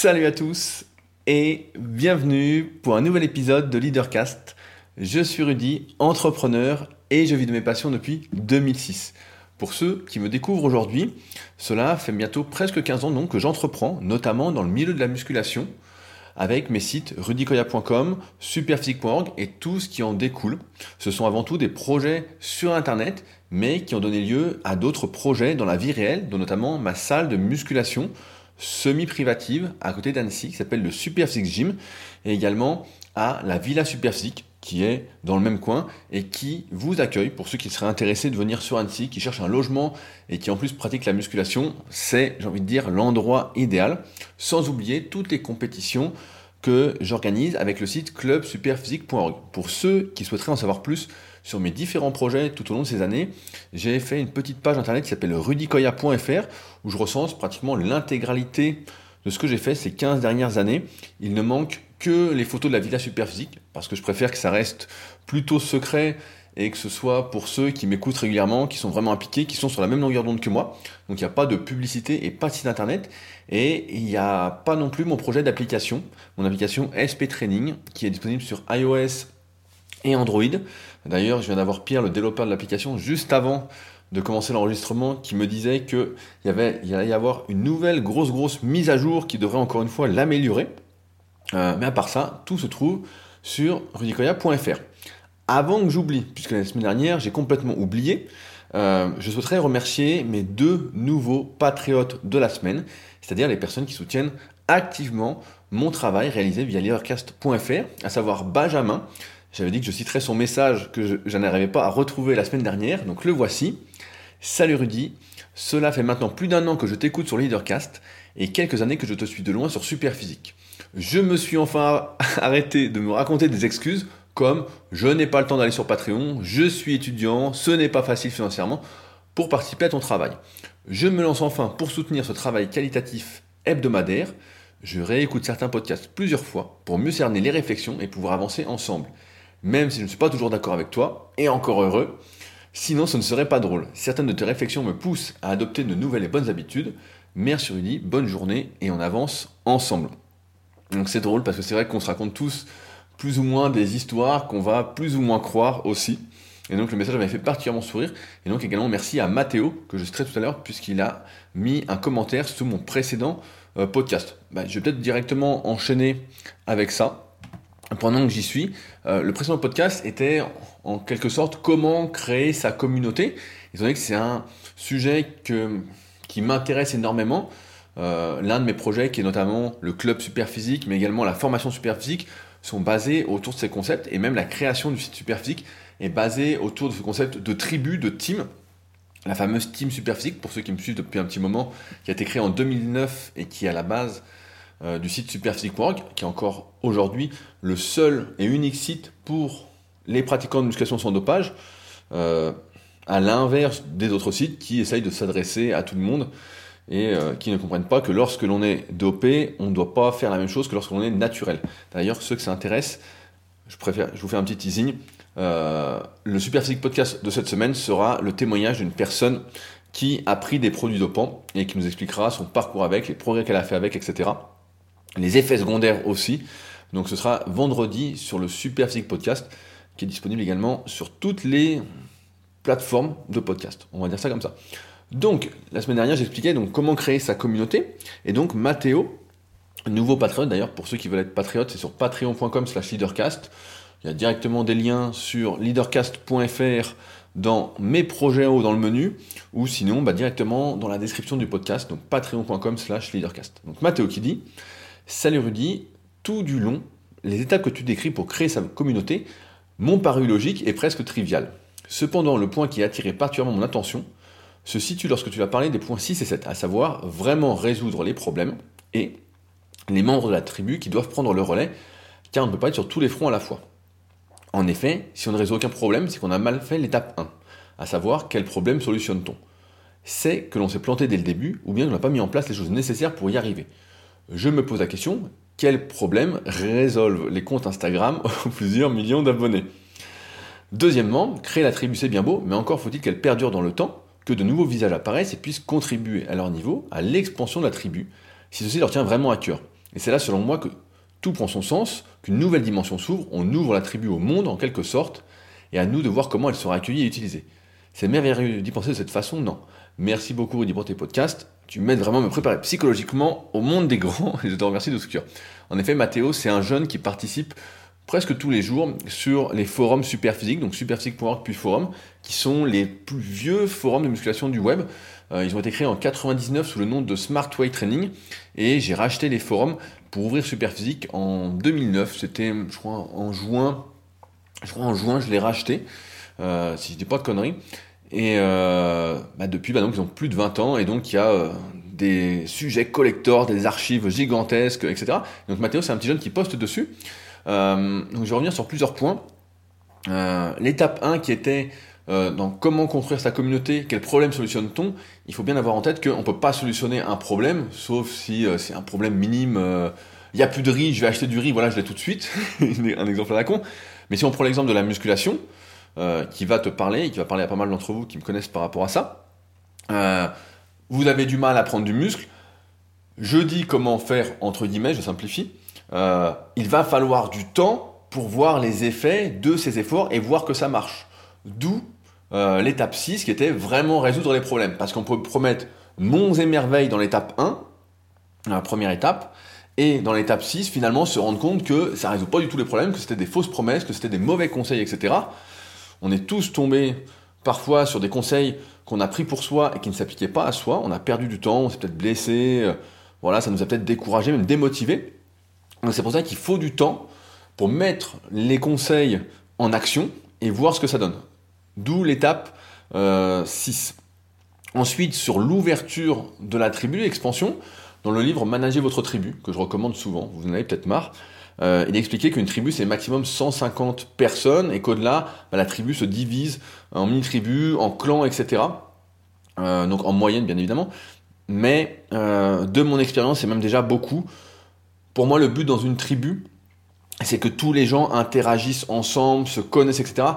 Salut à tous et bienvenue pour un nouvel épisode de Leadercast. Je suis Rudy, entrepreneur et je vis de mes passions depuis 2006. Pour ceux qui me découvrent aujourd'hui, cela fait bientôt presque 15 ans donc que j'entreprends, notamment dans le milieu de la musculation, avec mes sites rudicoya.com, superphysique.org et tout ce qui en découle. Ce sont avant tout des projets sur Internet, mais qui ont donné lieu à d'autres projets dans la vie réelle, dont notamment ma salle de musculation semi-privative à côté d'Annecy qui s'appelle le Superphysique Gym et également à la Villa Superphysique qui est dans le même coin et qui vous accueille pour ceux qui seraient intéressés de venir sur Annecy, qui cherchent un logement et qui en plus pratiquent la musculation. C'est, j'ai envie de dire, l'endroit idéal, sans oublier toutes les compétitions que j'organise avec le site clubsuperphysique.org. Pour ceux qui souhaiteraient en savoir plus sur mes différents projets tout au long de ces années, j'ai fait une petite page internet qui s'appelle rudicoya.fr où je recense pratiquement l'intégralité de ce que j'ai fait ces 15 dernières années. Il ne manque que les photos de la Villa Superphysique, parce que je préfère que ça reste plutôt secret et que ce soit pour ceux qui m'écoutent régulièrement, qui sont vraiment impliqués, qui sont sur la même longueur d'onde que moi. Donc il n'y a pas de publicité et pas de site internet. Et il n'y a pas non plus mon projet d'application, mon application SP Training, qui est disponible sur iOS et Android. D'ailleurs, je viens d'avoir Pierre, le développeur de l'application, juste avant de commencer l'enregistrement, qui me disait qu'il y, allait y avoir une nouvelle grosse grosse mise à jour qui devrait encore une fois l'améliorer. Euh, mais à part ça, tout se trouve sur rudicoya.fr. Avant que j'oublie, puisque la semaine dernière j'ai complètement oublié, euh, je souhaiterais remercier mes deux nouveaux patriotes de la semaine, c'est-à-dire les personnes qui soutiennent activement mon travail réalisé via leadercast.fr, à savoir Benjamin. J'avais dit que je citerais son message que je, n'arrivais pas à retrouver la semaine dernière, donc le voici. Salut Rudy, cela fait maintenant plus d'un an que je t'écoute sur Leadercast et quelques années que je te suis de loin sur Superphysique. Je me suis enfin arrêté de me raconter des excuses comme je n'ai pas le temps d'aller sur Patreon, je suis étudiant, ce n'est pas facile financièrement pour participer à ton travail. Je me lance enfin pour soutenir ce travail qualitatif hebdomadaire. Je réécoute certains podcasts plusieurs fois pour mieux cerner les réflexions et pouvoir avancer ensemble. Même si je ne suis pas toujours d'accord avec toi, et encore heureux, sinon ce ne serait pas drôle. Certaines de tes réflexions me poussent à adopter de nouvelles et bonnes habitudes. Merci Rudy, bonne journée et on avance ensemble. Donc c'est drôle parce que c'est vrai qu'on se raconte tous plus ou moins des histoires qu'on va plus ou moins croire aussi. Et donc le message m'avait fait particulièrement sourire. Et donc également merci à Mathéo, que je citerai tout à l'heure, puisqu'il a mis un commentaire sous mon précédent euh, podcast. Bah, je vais peut-être directement enchaîner avec ça. Pendant que j'y suis, euh, le précédent podcast était en quelque sorte comment créer sa communauté. Étant donné que c'est un sujet qui m'intéresse énormément, euh, l'un de mes projets qui est notamment le club Superphysique, mais également la formation Superphysique, sont basés autour de ces concepts et même la création du site Superphysique est basée autour de ce concept de tribu, de team. La fameuse team Superphysique, pour ceux qui me suivent depuis un petit moment, qui a été créée en 2009 et qui à la base euh, du site superphysique.org, qui est encore aujourd'hui le seul et unique site pour les pratiquants de musculation sans dopage, euh, à l'inverse des autres sites qui essayent de s'adresser à tout le monde et euh, qui ne comprennent pas que lorsque l'on est dopé, on ne doit pas faire la même chose que lorsque l'on est naturel. D'ailleurs, ceux que ça intéresse, je, préfère, je vous fais un petit teasing. Le Superphysique Podcast de cette semaine sera le témoignage d'une personne qui a pris des produits dopants et qui nous expliquera son parcours avec, les progrès qu'elle a fait avec, etc. Les effets secondaires aussi. Donc ce sera vendredi sur le Superphysique Podcast qui est disponible également sur toutes les plateformes de podcast. On va dire ça comme ça. Donc, la semaine dernière, j'expliquais donc comment créer sa communauté. Et donc, Mathéo, nouveau patriote, d'ailleurs, pour ceux qui veulent être patriotes, c'est sur patreon.com slash leadercast. Il y a directement des liens sur leadercast.fr dans mes projets en haut dans le menu, ou sinon bah, directement dans la description du podcast, donc patreon.com slash leadercast. Donc Mathéo qui dit Salut Rudy, tout du long, les étapes que tu décris pour créer sa communauté m'ont paru logiques et presque triviales. Cependant, le point qui a attiré particulièrement mon attention, se situe lorsque tu vas parler des points 6 et 7, à savoir vraiment résoudre les problèmes et les membres de la tribu qui doivent prendre le relais, car on ne peut pas être sur tous les fronts à la fois. En effet, si on ne résout aucun problème, c'est qu'on a mal fait l'étape 1, à savoir quel problème solutionne-t-on? C'est que l'on s'est planté dès le début, ou bien qu'on n'a pas mis en place les choses nécessaires pour y arriver. Je me pose la question, quel problème résolvent les comptes Instagram aux plusieurs millions d'abonnés? Deuxièmement, créer la tribu c'est bien beau, mais encore faut-il qu'elle perdure dans le temps, que de nouveaux visages apparaissent et puissent contribuer à leur niveau à l'expansion de la tribu, si ceci leur tient vraiment à cœur. Et c'est là, selon moi, que tout prend son sens, qu'une nouvelle dimension s'ouvre, on ouvre la tribu au monde en quelque sorte, et à nous de voir comment elle sera accueillie et utilisée. C'est merveilleux d'y penser de cette façon Non. Merci beaucoup Rudy pour tes podcasts. Tu m'aides vraiment à me préparer psychologiquement au monde des grands et je te remercie de ce cœur. En effet, Mathéo, c'est un jeune qui participe presque tous les jours sur les forums Superphysique, donc superphysique.org puis forum, qui sont les plus vieux forums de musculation du web. Euh, ils ont été créés en 99 sous le nom de Smart Way Training et j'ai racheté les forums pour ouvrir Superphysique en 2009. C'était, je crois, en juin. Je crois en juin, je l'ai racheté, euh, si je dis pas de conneries. Et euh, bah depuis, bah donc, ils ont plus de 20 ans et donc il y a des sujets collectors, des archives gigantesques, etc. Donc Mathéo, c'est un petit jeune qui poste dessus. Euh, donc je vais revenir sur plusieurs points. Euh, l'étape 1 qui était euh, dans comment construire sa communauté, quel problème solutionne-t-on, il faut bien avoir en tête qu'on ne peut pas solutionner un problème, sauf si c'est un problème minime. Il n'y a plus de riz, je vais acheter du riz, voilà, je l'ai tout de suite. un exemple à la con. Mais si on prend l'exemple de la musculation, qui va te parler, et qui va parler à pas mal d'entre vous qui me connaissent par rapport à ça, vous avez du mal à prendre du muscle, je dis comment faire, entre guillemets, je simplifie, euh, il va falloir du temps pour voir les effets de ces efforts et voir que ça marche. D'où euh, l'étape 6 qui était vraiment résoudre les problèmes. Parce qu'on peut promettre monts et merveilles dans l'étape 1, la première étape, et dans l'étape 6, finalement, se rendre compte que ça ne résout pas du tout les problèmes, que c'était des fausses promesses, que c'était des mauvais conseils, etc. On est tous tombés parfois sur des conseils qu'on a pris pour soi et qui ne s'appliquaient pas à soi. On a perdu du temps, on s'est peut-être blessé, euh, voilà, ça nous a peut-être découragé, même démotivé. C'est pour ça qu'il faut du temps pour mettre les conseils en action et voir ce que ça donne. D'où l'étape 6. Euh, Ensuite, sur l'ouverture de la tribu, l'expansion, dans le livre Manager votre tribu, que je recommande souvent, vous en avez peut-être marre, euh, il expliquait qu'une tribu c'est maximum 150 personnes et qu'au-delà, bah, la tribu se divise en mini-tribus, en clans, etc. Euh, donc en moyenne bien évidemment. Mais de mon expérience, c'est même déjà beaucoup. Pour moi, le but dans une tribu, c'est que tous les gens interagissent ensemble, se connaissent, etc.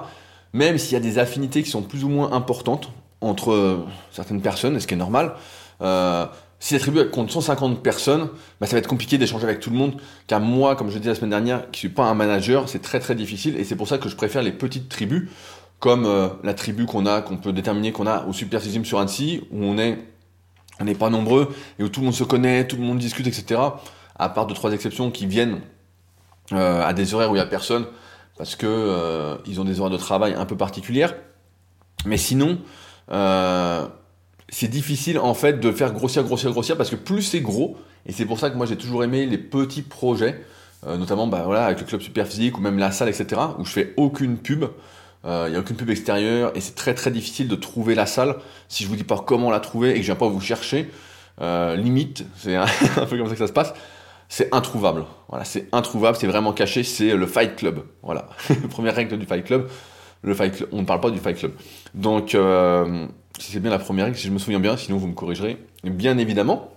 Même s'il y a des affinités qui sont plus ou moins importantes entre euh, certaines personnes, ce qui est normal. Si la tribu compte 150 personnes, bah, ça va être compliqué d'échanger avec tout le monde. Car moi, comme je dit la semaine dernière, qui suis pas un manager, c'est très très difficile. Et c'est pour ça que je préfère les petites tribus, comme euh, la tribu qu'on a, qu'on peut déterminer qu'on a au Super sur Annecy, où on on n'est pas nombreux et où tout le monde se connaît, tout le monde discute, etc à part deux trois exceptions qui viennent euh, à des horaires où il n'y a personne, parce que euh, ont des horaires de travail un peu particulières. Mais sinon, euh, c'est difficile en fait de faire grossir, grossir, grossir, parce que plus c'est gros, et c'est pour ça que moi j'ai toujours aimé les petits projets, notamment bah, voilà, avec le club super physique ou même la salle, etc., où je fais aucune pub. Il n'y a aucune pub extérieure et c'est très très difficile de trouver la salle si je vous dis pas comment la trouver et que je viens pas vous chercher. limite, c'est un, peu comme ça que ça se passe c'est introuvable. Voilà, c'est introuvable, c'est vraiment caché, c'est le Fight Club. Voilà, première règle du Fight Club. Le Fight Club, on ne parle pas du Fight Club. Donc, euh, c'est bien la première règle, si je me souviens bien, sinon vous me corrigerez, bien évidemment.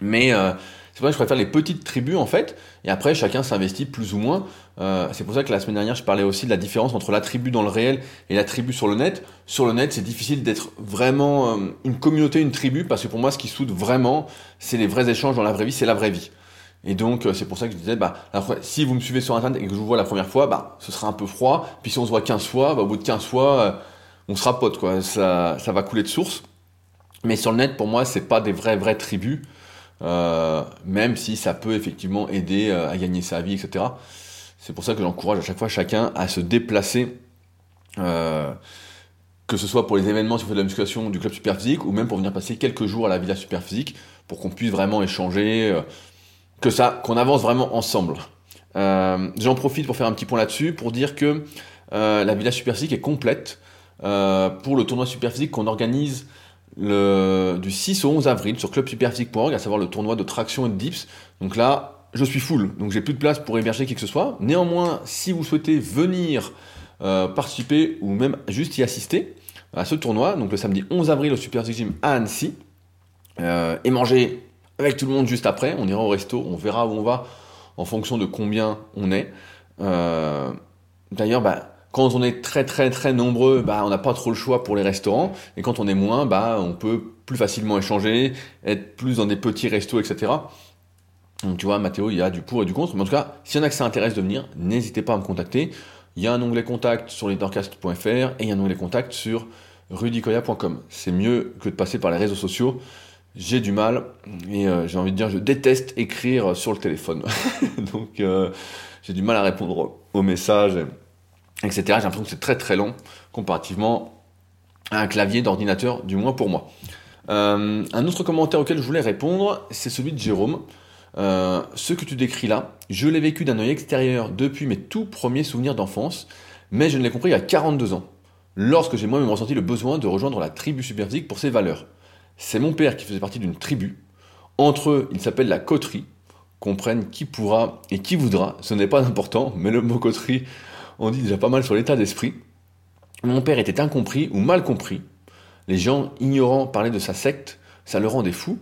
Mais euh, c'est ça que je préfère les petites tribus en fait, et après chacun s'investit plus ou moins. Euh, c'est pour ça que la semaine dernière je parlais aussi de la différence entre la tribu dans le réel et la tribu sur le net. Sur le net, c'est difficile d'être vraiment euh, une communauté, une tribu, parce que pour moi, ce qui soude vraiment, c'est les vrais échanges dans la vraie vie, c'est la vraie vie. Et donc, euh, c'est pour ça que je disais, bah, si vous me suivez sur Internet et que je vous vois la première fois, bah, ce sera un peu froid. Puis si on se voit 15 fois, bah, au bout de 15 fois, on sera potes, quoi. Ça, va couler de source. Mais sur le net, pour moi, c'est pas des vraies, vraies tribus. Euh, même si ça peut effectivement aider à gagner sa vie, etc. C'est pour ça que j'encourage à chaque fois chacun à se déplacer, que ce soit pour les événements si vous faites de la musculation du club Superphysique, ou même pour venir passer quelques jours à la Villa Superphysique, pour qu'on puisse vraiment échanger, que ça, qu'on avance vraiment ensemble. Euh, J'en profite pour faire un petit point là-dessus, pour dire que euh, la Villa Superphysique est complète euh, pour le tournoi Superphysique qu'on organise du 6 au 11 avril sur clubsuperphysique.org, à savoir le tournoi de traction et de dips. Donc là, je suis full, donc j'ai plus de place pour héberger qui que ce soit. Néanmoins, si vous souhaitez venir euh, participer ou même juste y assister à ce tournoi, donc le samedi 11 avril au Superphysique Gym à Annecy, euh, et manger avec tout le monde juste après. On ira au resto, on verra où on va en fonction de combien on est. D'ailleurs, bah, quand on est très très très nombreux, bah, on n'a pas trop le choix pour les restaurants. Et quand on est moins, bah, on peut plus facilement échanger, être plus dans des petits restos, etc. Donc tu vois, Mathéo, il y a du pour et du contre. Mais en tout cas, s'il y en a que ça intéresse de venir, n'hésitez pas à me contacter. Il y a un onglet contact sur leadercast.fr et il y a un onglet contact sur rudicoya.com. C'est mieux que de passer par les réseaux sociaux. J'ai du mal et euh, j'ai envie de dire, je déteste écrire sur le téléphone. Donc euh, j'ai du mal à répondre aux messages, etc. J'ai l'impression que c'est très très long comparativement à un clavier d'ordinateur, du moins pour moi. Euh, un autre commentaire auquel je voulais répondre, c'est celui de Jérôme. Euh, ce que tu décris là, je l'ai vécu d'un œil extérieur depuis mes tout premiers souvenirs d'enfance, mais je ne l'ai compris il y a 42 ans, lorsque j'ai moi-même ressenti le besoin de rejoindre la tribu superphysique pour ses valeurs. C'est mon père qui faisait partie d'une tribu. Entre eux, il s'appelle la coterie. Comprenne qui pourra et qui voudra, ce n'est pas important, mais le mot coterie, on dit déjà pas mal sur l'état d'esprit. Mon père était incompris ou mal compris. Les gens ignorants parlaient de sa secte, ça le rendait fou.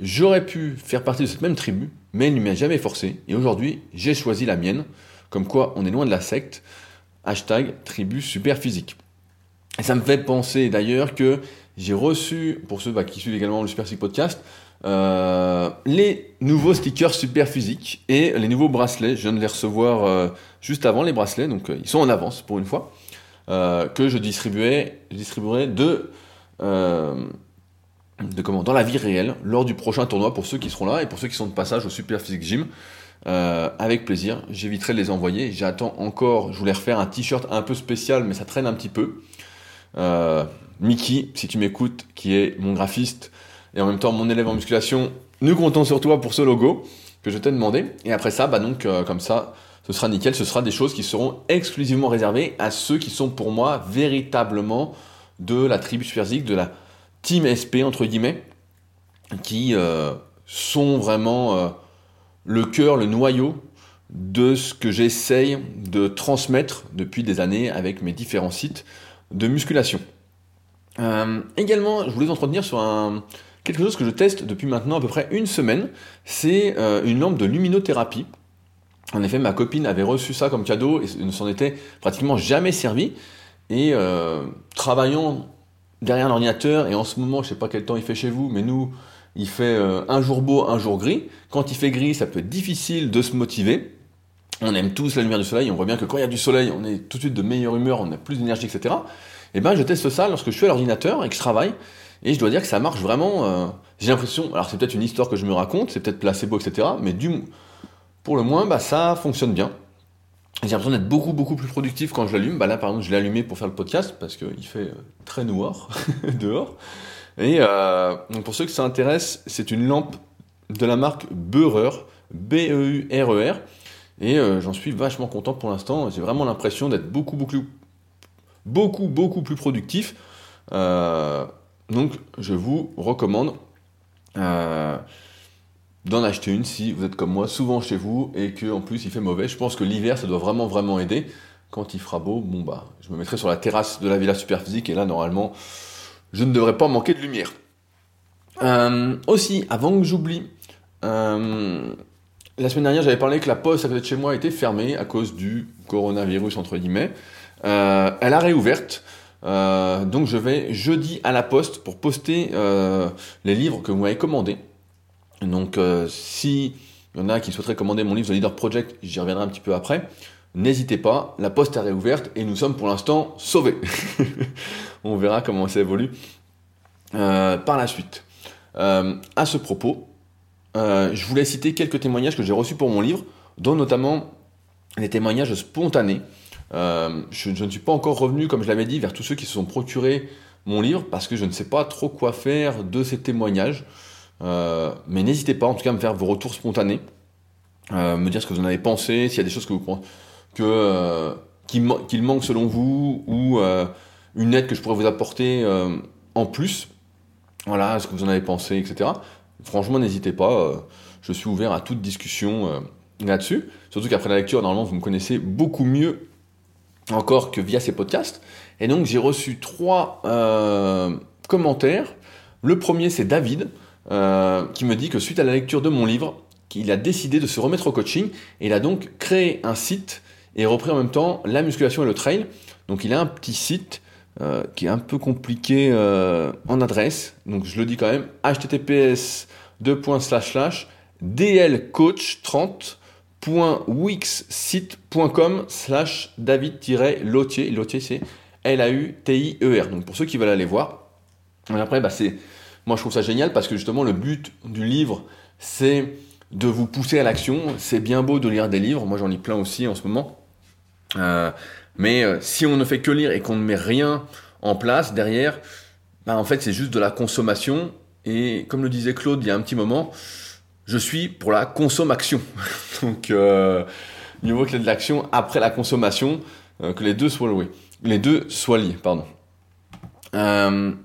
J'aurais pu faire partie de cette même tribu, mais il ne m'y a jamais forcé, et aujourd'hui, j'ai choisi la mienne, comme quoi on est loin de la secte. Hashtag tribu super physique. Et ça me fait penser d'ailleurs que j'ai reçu, pour ceux bah, qui suivent également le Super Physique Podcast, les nouveaux stickers super physiques et les nouveaux bracelets. Je viens de les recevoir euh, juste avant les bracelets, donc euh, ils sont en avance pour une fois, que je distribuerai, de de comment dans la vie réelle lors du prochain tournoi pour ceux qui seront là et pour ceux qui sont de passage au Super Physique Gym. Euh, avec plaisir, j'éviterai de les envoyer. J'attends encore, je voulais refaire un t-shirt un peu spécial, mais ça traîne un petit peu. Euh, Mickey, si tu m'écoutes, qui est mon graphiste et en même temps mon élève en musculation, nous comptons sur toi pour ce logo que je t'ai demandé. Et après ça, bah donc euh, comme ça, ce sera nickel. Ce sera des choses qui seront exclusivement réservées à ceux qui sont pour moi véritablement de la tribu Superzik, de la Team SP, entre guillemets, qui euh, sont vraiment euh, le cœur, le noyau de ce que j'essaye de transmettre depuis des années avec mes différents sites de musculation. Également, je voulais entretenir sur un, quelque chose que je teste depuis maintenant à peu près une semaine. C'est une lampe de luminothérapie. En effet, ma copine avait reçu ça comme cadeau et ne s'en était pratiquement jamais servi. Et travaillant derrière l'ordinateur, et en ce moment, je sais pas quel temps il fait chez vous, mais nous, il fait euh, un jour beau, un jour gris. Quand il fait gris, ça peut être difficile de se motiver. On aime tous la lumière du soleil, on voit bien que quand il y a du soleil, on est tout de suite de meilleure humeur, on a plus d'énergie, etc. Et eh ben, je teste ça lorsque je suis à l'ordinateur et que je travaille, et je dois dire que ça marche vraiment. Euh, j'ai l'impression, alors c'est peut-être une histoire que je me raconte, c'est peut-être placebo, etc. Mais du, pour le moins, bah, ça fonctionne bien. J'ai l'impression d'être beaucoup beaucoup plus productif quand je l'allume. Bah là par exemple je l'ai allumé pour faire le podcast parce qu'il fait euh, très noir dehors. Et euh, donc pour ceux que ça intéresse, c'est une lampe de la marque Beurer, B-E-U-R-E-R. Et euh, j'en suis vachement content pour l'instant. J'ai vraiment l'impression d'être beaucoup beaucoup beaucoup beaucoup plus productif. Donc je vous recommande d'en acheter une si vous êtes comme moi souvent chez vous et que en plus il fait mauvais. Je pense que l'hiver ça doit vraiment vraiment aider. Quand il fera beau, bon bah je me mettrai sur la terrasse de la villa Superphysique et là normalement je ne devrais pas manquer de lumière. Euh, aussi, avant que j'oublie, euh, la semaine dernière j'avais parlé que la poste à côté de chez moi était fermée à cause du coronavirus entre guillemets. Euh, elle a réouverte. Donc je vais jeudi à la poste pour poster les livres que vous m'avez commandés. Donc, euh, si il y en a qui souhaiteraient commander mon livre The Leader Project, j'y reviendrai un petit peu après. N'hésitez pas, la poste est réouverte et nous sommes pour l'instant sauvés. On verra comment ça évolue euh, par la suite. Euh, à ce propos, je voulais citer quelques témoignages que j'ai reçus pour mon livre, dont notamment des témoignages spontanés. Je, je, ne suis pas encore revenu, comme je l'avais dit, vers tous ceux qui se sont procurés mon livre parce que je ne sais pas trop quoi faire de ces témoignages. Euh, mais n'hésitez pas en tout cas à me faire vos retours spontanés, euh, me dire ce que vous en avez pensé, s'il y a des choses que vous que euh, qu'il manque selon vous ou une aide que je pourrais vous apporter en plus. Voilà, ce que vous en avez pensé, etc. Franchement, n'hésitez pas. je suis ouvert à toute discussion là-dessus. Surtout qu'après la lecture, normalement, vous me connaissez beaucoup mieux encore que via ces podcasts. Et donc, j'ai reçu trois commentaires. Le premier, c'est David. Euh, qui me dit que suite à la lecture de mon livre, qu'il a décidé de se remettre au coaching et il a donc créé un site et repris en même temps la musculation et le trail. Donc il a un petit site euh, qui est un peu compliqué euh, en adresse. Donc je le dis quand même https dlcoach30.wixsite.com slash david-lautier. Lautier, c'est L-A-U-T-I-E-R. Donc pour ceux qui veulent aller voir. après, bah, c'est, moi je trouve ça génial parce que justement le but du livre, c'est de vous pousser à l'action. C'est bien beau de lire des livres. Moi j'en lis plein aussi en ce moment. Euh, mais euh, si on ne fait que lire et qu'on ne met rien en place derrière, bah, en fait c'est juste de la consommation. Et comme le disait Claude il y a un petit moment, je suis pour la consommation. Donc euh, mieux de l'action après la consommation, euh, que les deux soient loués. Les deux soient liés, pardon.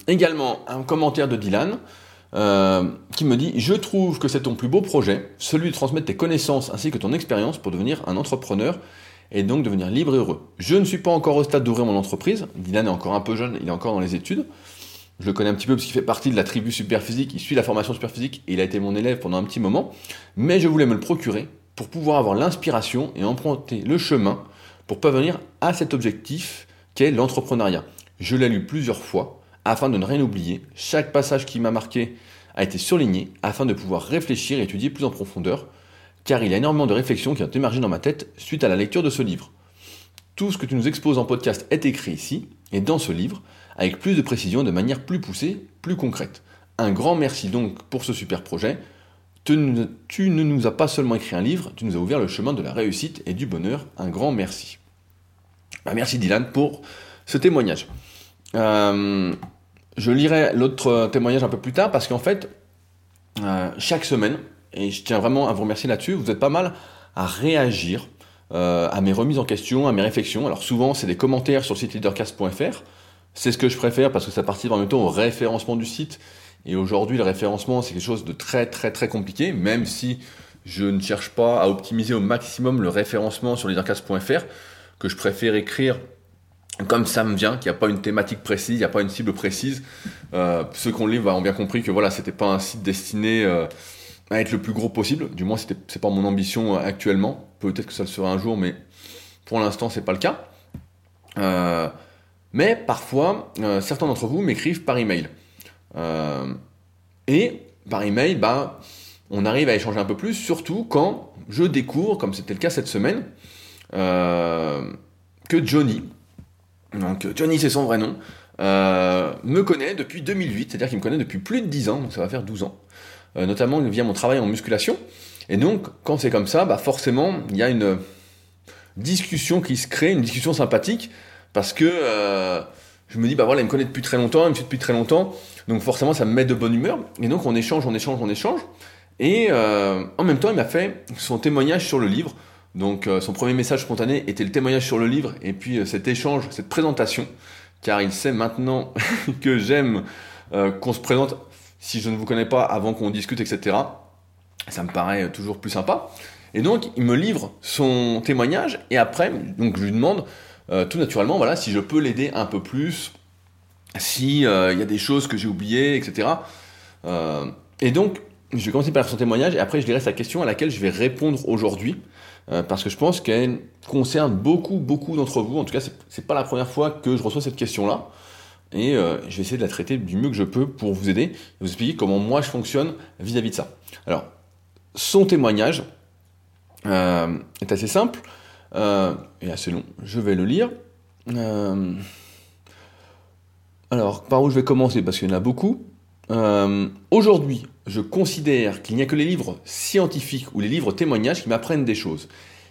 également un commentaire de Dylan. qui me dit Je trouve que c'est ton plus beau projet, celui de transmettre tes connaissances ainsi que ton expérience pour devenir un entrepreneur et donc devenir libre et heureux. Je ne suis pas encore au stade d'ouvrir mon entreprise. Dylan est encore un peu jeune, il est encore dans les études. Je le connais un petit peu parce qu'il fait partie de la tribu Superphysique, il suit la formation Superphysique et il a été mon élève pendant un petit moment. Mais je voulais me le procurer pour pouvoir avoir l'inspiration et emprunter le chemin pour parvenir à cet objectif qu'est l'entrepreneuriat. Je l'ai lu plusieurs fois afin de ne rien oublier. Chaque passage qui m'a marqué a été surligné afin de pouvoir réfléchir et étudier plus en profondeur car il y a énormément de réflexions qui ont émergé dans ma tête suite à la lecture de ce livre. Tout ce que tu nous exposes en podcast est écrit ici, et dans ce livre, avec plus de précision, de manière plus poussée, plus concrète. Un grand merci donc pour ce super projet. Tu ne, nous as pas seulement écrit un livre, tu nous as ouvert le chemin de la réussite et du bonheur. Un grand merci. Bah, merci Dylan pour ce témoignage. Euh, je lirai l'autre témoignage un peu plus tard parce qu'en fait, euh, chaque semaine, et je tiens vraiment à vous remercier là-dessus. Vous êtes pas mal à réagir euh, à mes remises en question, à mes réflexions. Alors souvent, c'est des commentaires sur le site leadercast.fr. C'est ce que je préfère parce que ça participe en même temps au référencement du site. Et aujourd'hui, le référencement, c'est quelque chose de très très très compliqué, même si je ne cherche pas à optimiser au maximum le référencement sur leadercast.fr, que je préfère écrire comme ça me vient, qu'il n'y a pas une thématique précise, il n'y a pas une cible précise. Euh, ceux qui ont lu ont bien compris que voilà, c'était pas un site destiné euh, à être le plus gros possible. Du moins, c'est pas mon ambition euh, actuellement. Peut-être que ça le sera un jour, mais pour l'instant, c'est pas le cas. Euh, mais parfois, euh, certains d'entre vous m'écrivent par email. et par email, bah, on arrive à échanger un peu plus, surtout quand je découvre, comme c'était le cas cette semaine, que Johnny, donc Johnny c'est son vrai nom, me connaît depuis 2008, c'est-à-dire qu'il me connaît depuis plus de 10 ans, donc ça va faire 12 ans. Euh, notamment via mon travail en musculation. Et donc, quand c'est comme ça, bah forcément, il y a une discussion qui se crée, une discussion sympathique, parce que euh, je me dis, bah voilà, il me connaît depuis très longtemps, il me suit depuis très longtemps, donc forcément, ça me met de bonne humeur. Et donc, on échange, on échange, on échange. Et euh, en même temps, il m'a fait son témoignage sur le livre. Donc, son premier message spontané était le témoignage sur le livre, et puis cet échange, cette présentation, car il sait maintenant que j'aime qu'on se présente si je ne vous connais pas avant qu'on discute, etc. Ça me paraît toujours plus sympa. Et donc, il me livre son témoignage et après, donc je lui demande euh, tout naturellement, voilà, si je peux l'aider un peu plus, si euh, il y a des choses que j'ai oubliées, etc. Euh, et donc, je vais commencer par son témoignage et après je dirai sa question à laquelle je vais répondre aujourd'hui parce que je pense qu'elle concerne beaucoup, beaucoup d'entre vous. En tout cas, c'est pas la première fois que je reçois cette question-là et je vais essayer de la traiter du mieux que je peux pour vous aider et vous expliquer comment moi je fonctionne vis-à-vis de ça. Alors, son témoignage est assez simple euh, et assez long. Je vais le lire. alors, par où je vais commencer? Parce qu'il y en a beaucoup. Aujourd'hui, je considère qu'il n'y a que les livres scientifiques ou les livres témoignages qui m'apprennent des choses.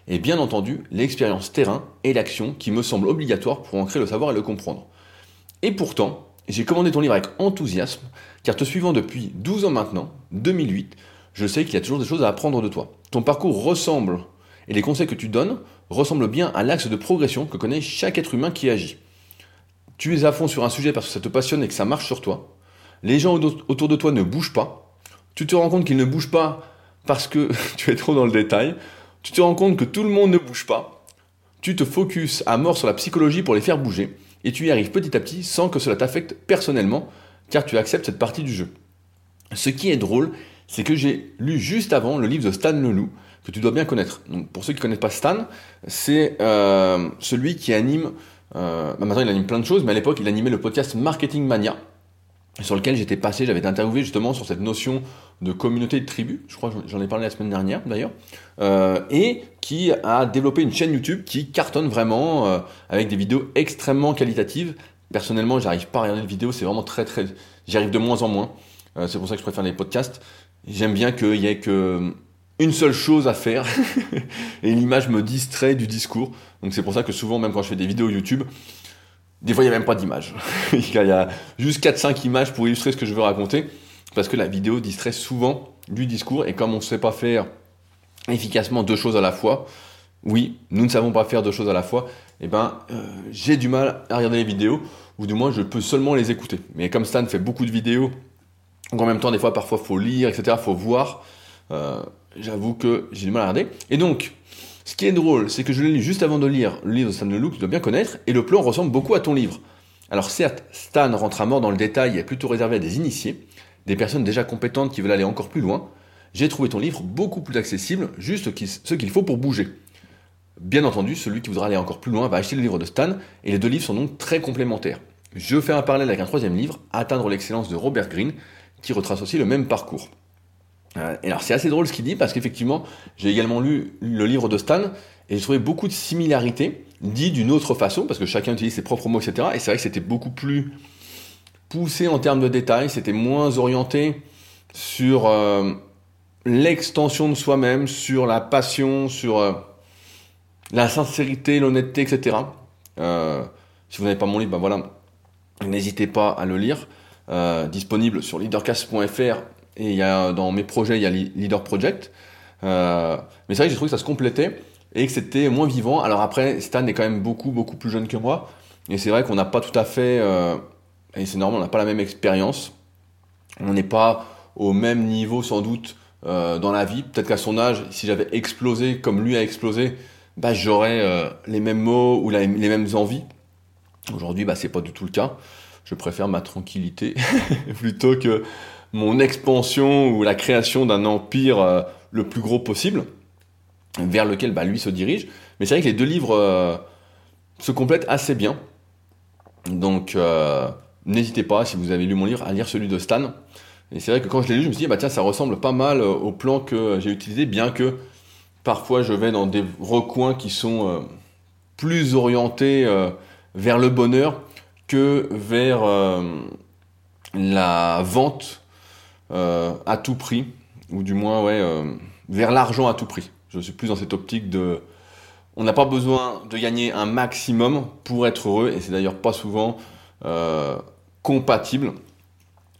Et bien entendu, l'expérience terrain et l'action qui me semblent obligatoires pour ancrer le savoir et le comprendre. Et pourtant, j'ai commandé ton livre avec enthousiasme, car te suivant depuis 12 ans maintenant, 2008, je sais qu'il y a toujours des choses à apprendre de toi. Ton parcours ressemble, et les conseils que tu donnes ressemblent bien à l'axe de progression que connaît chaque être humain qui agit. Tu es à fond sur un sujet parce que ça te passionne et que ça marche sur toi. Les gens autour de toi ne bougent pas. Tu te rends compte qu'ils ne bougent pas parce que tu es trop dans le détail. Tu te rends compte que tout le monde ne bouge pas. Tu te focuses à mort sur la psychologie pour les faire bouger et tu y arrives petit à petit sans que cela t'affecte personnellement, car tu acceptes cette partie du jeu. Ce qui est drôle, c'est que j'ai lu juste avant le livre de Stan Leloup, que tu dois bien connaître. Donc, pour ceux qui ne connaissent pas Stan, c'est euh, celui qui anime, euh, bah, maintenant il anime plein de choses, mais à l'époque il animait le podcast Marketing Mania. sur lequel j'étais passé, j'avais été interviewé justement sur cette notion de communauté de tribu, je crois que j'en ai parlé la semaine dernière d'ailleurs, euh, et qui a développé une chaîne YouTube qui cartonne vraiment euh, avec des vidéos extrêmement qualitatives. Personnellement, j'arrive pas à regarder les vidéos, c'est vraiment très très, j'y arrive de moins en moins. Euh, c'est pour ça que je préfère les podcasts. J'aime bien qu'il y ait que une seule chose à faire et l'image me distrait du discours. Donc c'est pour ça que souvent, même quand je fais des vidéos YouTube, des fois il n'y a même pas d'image. il y a juste 4-5 images pour illustrer ce que je veux raconter parce que la vidéo distrait souvent du discours et comme on ne sait pas faire efficacement deux choses à la fois, oui, nous ne savons pas faire deux choses à la fois, et eh ben euh, j'ai du mal à regarder les vidéos ou du moins je peux seulement les écouter. Mais comme Stan fait beaucoup de vidéos, en même temps des fois parfois faut lire, etc., faut voir. Euh, j'avoue que j'ai du mal à regarder. Et donc, ce qui est drôle, c'est que je l'ai lu juste avant de lire le livre de Stan Leloup, que tu dois bien connaître, et le plan ressemble beaucoup à ton livre. Alors certes, Stan rentre à mort dans le détail et est plutôt réservé à des initiés, des personnes déjà compétentes qui veulent aller encore plus loin, j'ai trouvé ton livre beaucoup plus accessible, juste ce qu'il faut pour bouger. Bien entendu, celui qui voudra aller encore plus loin va acheter le livre de Stan, et les deux livres sont donc très complémentaires. Je fais un parallèle avec un troisième livre, Atteindre l'excellence de Robert Greene, qui retrace aussi le même parcours. Euh, et alors c'est assez drôle ce qu'il dit, parce qu'effectivement, j'ai également lu le livre de Stan, et j'ai trouvé beaucoup de similarités, dit d'une autre façon, parce que chacun utilise ses propres mots, etc. Et c'est vrai que c'était beaucoup plus poussé en termes de détails, c'était moins orienté sur euh, l'extension de soi-même, sur la passion, sur euh, la sincérité, l'honnêteté, etc. Si vous n'avez pas mon livre, ben voilà, n'hésitez pas à le lire. disponible sur leadercast.fr et il y a dans mes projets il y a Leader Project. mais c'est vrai que j'ai trouvé que ça se complétait et que c'était moins vivant. Alors après, Stan est quand même beaucoup beaucoup plus jeune que moi et c'est vrai qu'on n'a pas tout à fait et c'est normal, on n'a pas la même expérience. On n'est pas au même niveau sans doute euh, dans la vie. Peut-être qu'à son âge, si j'avais explosé comme lui a explosé, bah, j'aurais euh, les mêmes mots ou les mêmes envies. Aujourd'hui, bah, c'est pas du tout le cas. Je préfère ma tranquillité plutôt que mon expansion ou la création d'un empire euh, le plus gros possible, vers lequel bah, lui se dirige. Mais c'est vrai que les deux livres se complètent assez bien. Donc, N'hésitez pas, si vous avez lu mon livre, à lire celui de Stan. Et c'est vrai que quand je l'ai lu, je me suis dit, bah tiens, ça ressemble pas mal euh, au plan que j'ai utilisé, bien que parfois je vais dans des recoins qui sont euh, plus orientés euh, vers le bonheur que vers la vente à tout prix, ou du moins, ouais, vers l'argent à tout prix. Je suis plus dans cette optique de on n'a pas besoin de gagner un maximum pour être heureux, et c'est d'ailleurs pas souvent compatible.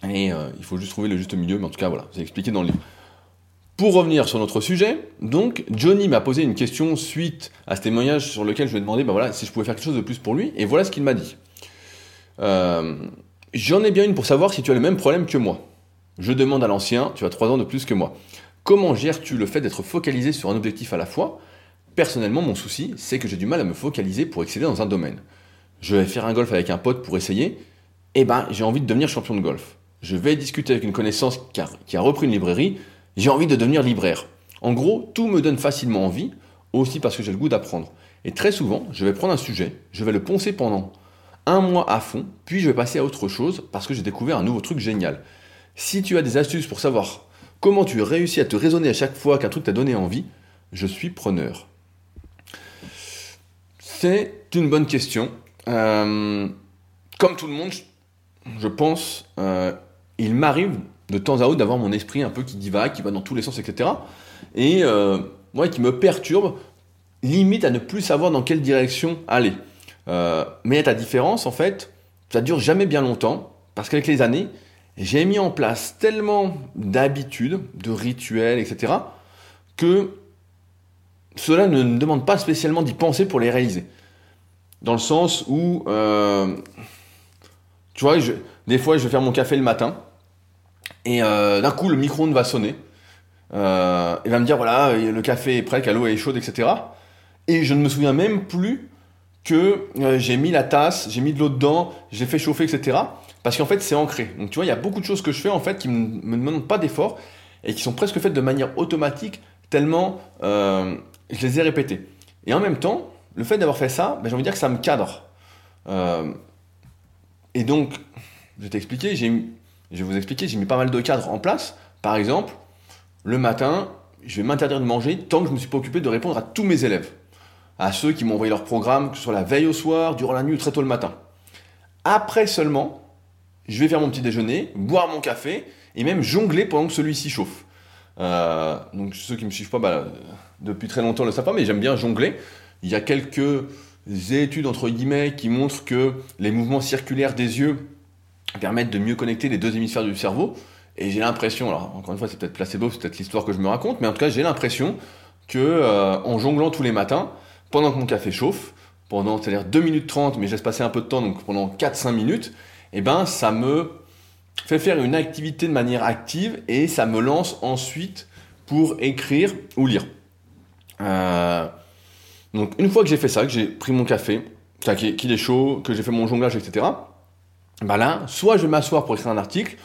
Et euh, il faut juste trouver le juste milieu, mais en tout cas, voilà, c'est expliqué dans le livre. Pour revenir sur notre sujet, donc Johnny m'a posé une question suite à ce témoignage sur lequel je lui ai demandé bah voilà, si je pouvais faire quelque chose de plus pour lui, et voilà ce qu'il m'a dit. Euh, j'en ai bien une pour savoir si tu as le même problème que moi. Je demande à l'ancien, tu as 3 ans de plus que moi. Comment gères-tu le fait d'être focalisé sur un objectif à la fois? Personnellement, mon souci, c'est que j'ai du mal à me focaliser pour exceller dans un domaine. Je vais faire un golf avec un pote pour essayer, eh ben, j'ai envie de devenir champion de golf. Je vais discuter avec une connaissance qui a, repris une librairie, j'ai envie de devenir libraire. En gros, tout me donne facilement envie, aussi parce que j'ai le goût d'apprendre. Et très souvent, je vais prendre un sujet, je vais le poncer pendant un mois à fond, puis je vais passer à autre chose parce que j'ai découvert un nouveau truc génial. Si tu as des astuces pour savoir comment tu réussis à te raisonner à chaque fois qu'un truc t'a donné envie, je suis preneur. C'est une bonne question. Euh, comme tout le monde, je pense, euh, il m'arrive de temps à autre d'avoir mon esprit un peu qui divague, qui va dans tous les sens, etc. Et euh, qui me perturbe, limite à ne plus savoir dans quelle direction aller. Mais ta différence, en fait, ça dure jamais bien longtemps, parce qu'avec les années, j'ai mis en place tellement d'habitudes, de rituels, etc., que cela ne demande pas spécialement d'y penser pour les réaliser. Dans le sens où euh, tu vois, des fois, je vais faire mon café le matin, et euh, d'un coup, le micro-ondes va sonner. Euh, il va me dire, voilà, le café est prêt, que l'eau est chaude, etc. Et je ne me souviens même plus que j'ai mis la tasse, j'ai mis de l'eau dedans, j'ai fait chauffer, etc. Parce qu'en fait, c'est ancré. Donc, tu vois, il y a beaucoup de choses que je fais, en fait, qui ne me demandent pas d'effort, et qui sont presque faites de manière automatique, tellement je les ai répétées. Et en même temps, le fait d'avoir fait ça, ben, j'ai envie de dire que ça me cadre. Et donc, je vais t'expliquer, j'ai Je vais vous expliquer, j'ai mis pas mal de cadres en place. Par exemple, le matin, je vais m'interdire de manger tant que je ne me suis pas occupé de répondre à tous mes élèves. À ceux qui m'ont envoyé leur programme, que ce soit la veille au soir, durant la nuit ou très tôt le matin. Après seulement, je vais faire mon petit déjeuner, boire mon café et même jongler pendant que celui-ci chauffe. Euh, donc ceux qui me suivent pas bah, depuis très longtemps le savent pas, mais j'aime bien jongler. Il y a quelques études entre guillemets qui montrent que les mouvements circulaires des yeux permettent de mieux connecter les deux hémisphères du cerveau. Et j'ai l'impression, alors encore une fois c'est peut-être placebo, c'est peut-être l'histoire que je me raconte, mais en tout cas j'ai l'impression que euh, en jonglant tous les matins, pendant que mon café chauffe, pendant c'est-à-dire 2 minutes 30, mais je laisse passer un peu de temps, donc pendant 4-5 minutes, eh ben ça me fait faire une activité de manière active et ça me lance ensuite pour écrire ou lire. Euh, donc une fois que j'ai fait ça, que j'ai pris mon café, qu'il est chaud, que j'ai fait mon jonglage, etc. Bah là, soit je vais m'asseoir pour écrire un article,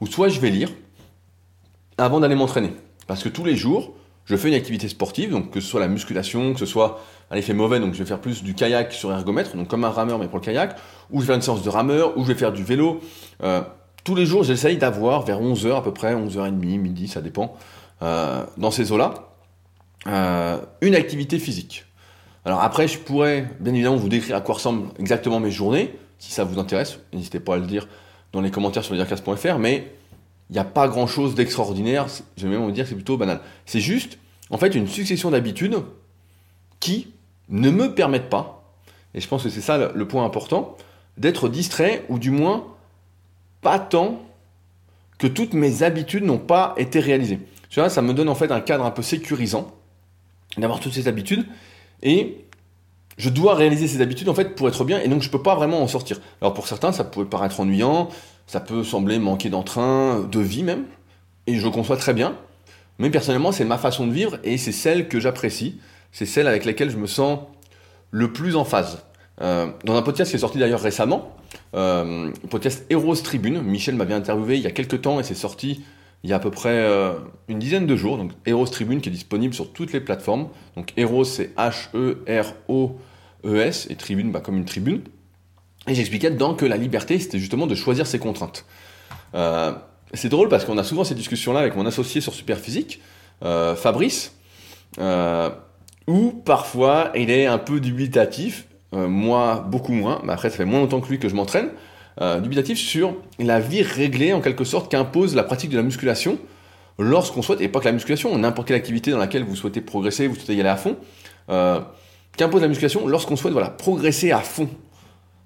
ou soit je vais lire avant d'aller m'entraîner. Parce que tous les jours, je fais une activité sportive, donc que ce soit la musculation, que ce soit un effet mauvais, donc je vais faire plus du kayak sur ergomètre, donc comme un rameur mais pour le kayak, ou je vais faire une séance de rameur, ou je vais faire du vélo. Euh, tous les jours, j'essaye d'avoir vers 11h à peu près, 11h30, midi, ça dépend, euh, dans ces eaux-là, euh, une activité physique. Alors après, je pourrais bien évidemment vous décrire à quoi ressemblent exactement mes journées, si ça vous intéresse, n'hésitez pas à le dire dans les commentaires sur leadercast.fr, mais il n'y a pas grand chose d'extraordinaire, je vais même vous dire que c'est plutôt banal. C'est juste, en fait, une succession d'habitudes qui ne me permettent pas, et je pense que c'est ça le point important, d'être distrait, ou du moins pas tant que toutes mes habitudes n'ont pas été réalisées. Tu vois, ça me donne en fait un cadre un peu sécurisant d'avoir toutes ces habitudes, et je dois réaliser ces habitudes en fait pour être bien et donc je peux pas vraiment en sortir. Alors pour certains ça peut paraître ennuyant, ça peut sembler manquer d'entrain, de vie même, et je le conçois très bien. Mais personnellement c'est ma façon de vivre et c'est celle que j'apprécie, c'est celle avec laquelle je me sens le plus en phase. Euh, dans un podcast qui est sorti d'ailleurs récemment, euh, podcast Heroes Tribune, Michel m'avait interviewé il y a quelques temps et c'est sorti il y a à peu près euh, une dizaine de jours. Donc Heroes Tribune qui est disponible sur toutes les plateformes. Donc Heroes c'est H-E-R-O-E-S et Tribune bah, comme une tribune. Et j'expliquais dedans que la liberté c'était justement de choisir ses contraintes. Euh, c'est drôle parce qu'on a souvent ces discussions-là avec mon associé sur Superphysique, euh, Fabrice, où parfois il est un peu dubitatif, moi beaucoup moins, mais après ça fait moins longtemps que lui que je m'entraîne euh, dubitatif sur la vie réglée en quelque sorte qu'impose la pratique de la musculation lorsqu'on souhaite, et pas que la musculation, n'importe quelle activité dans laquelle vous souhaitez progresser, vous souhaitez y aller à fond, euh, qu'impose la musculation lorsqu'on souhaite voilà, progresser à fond.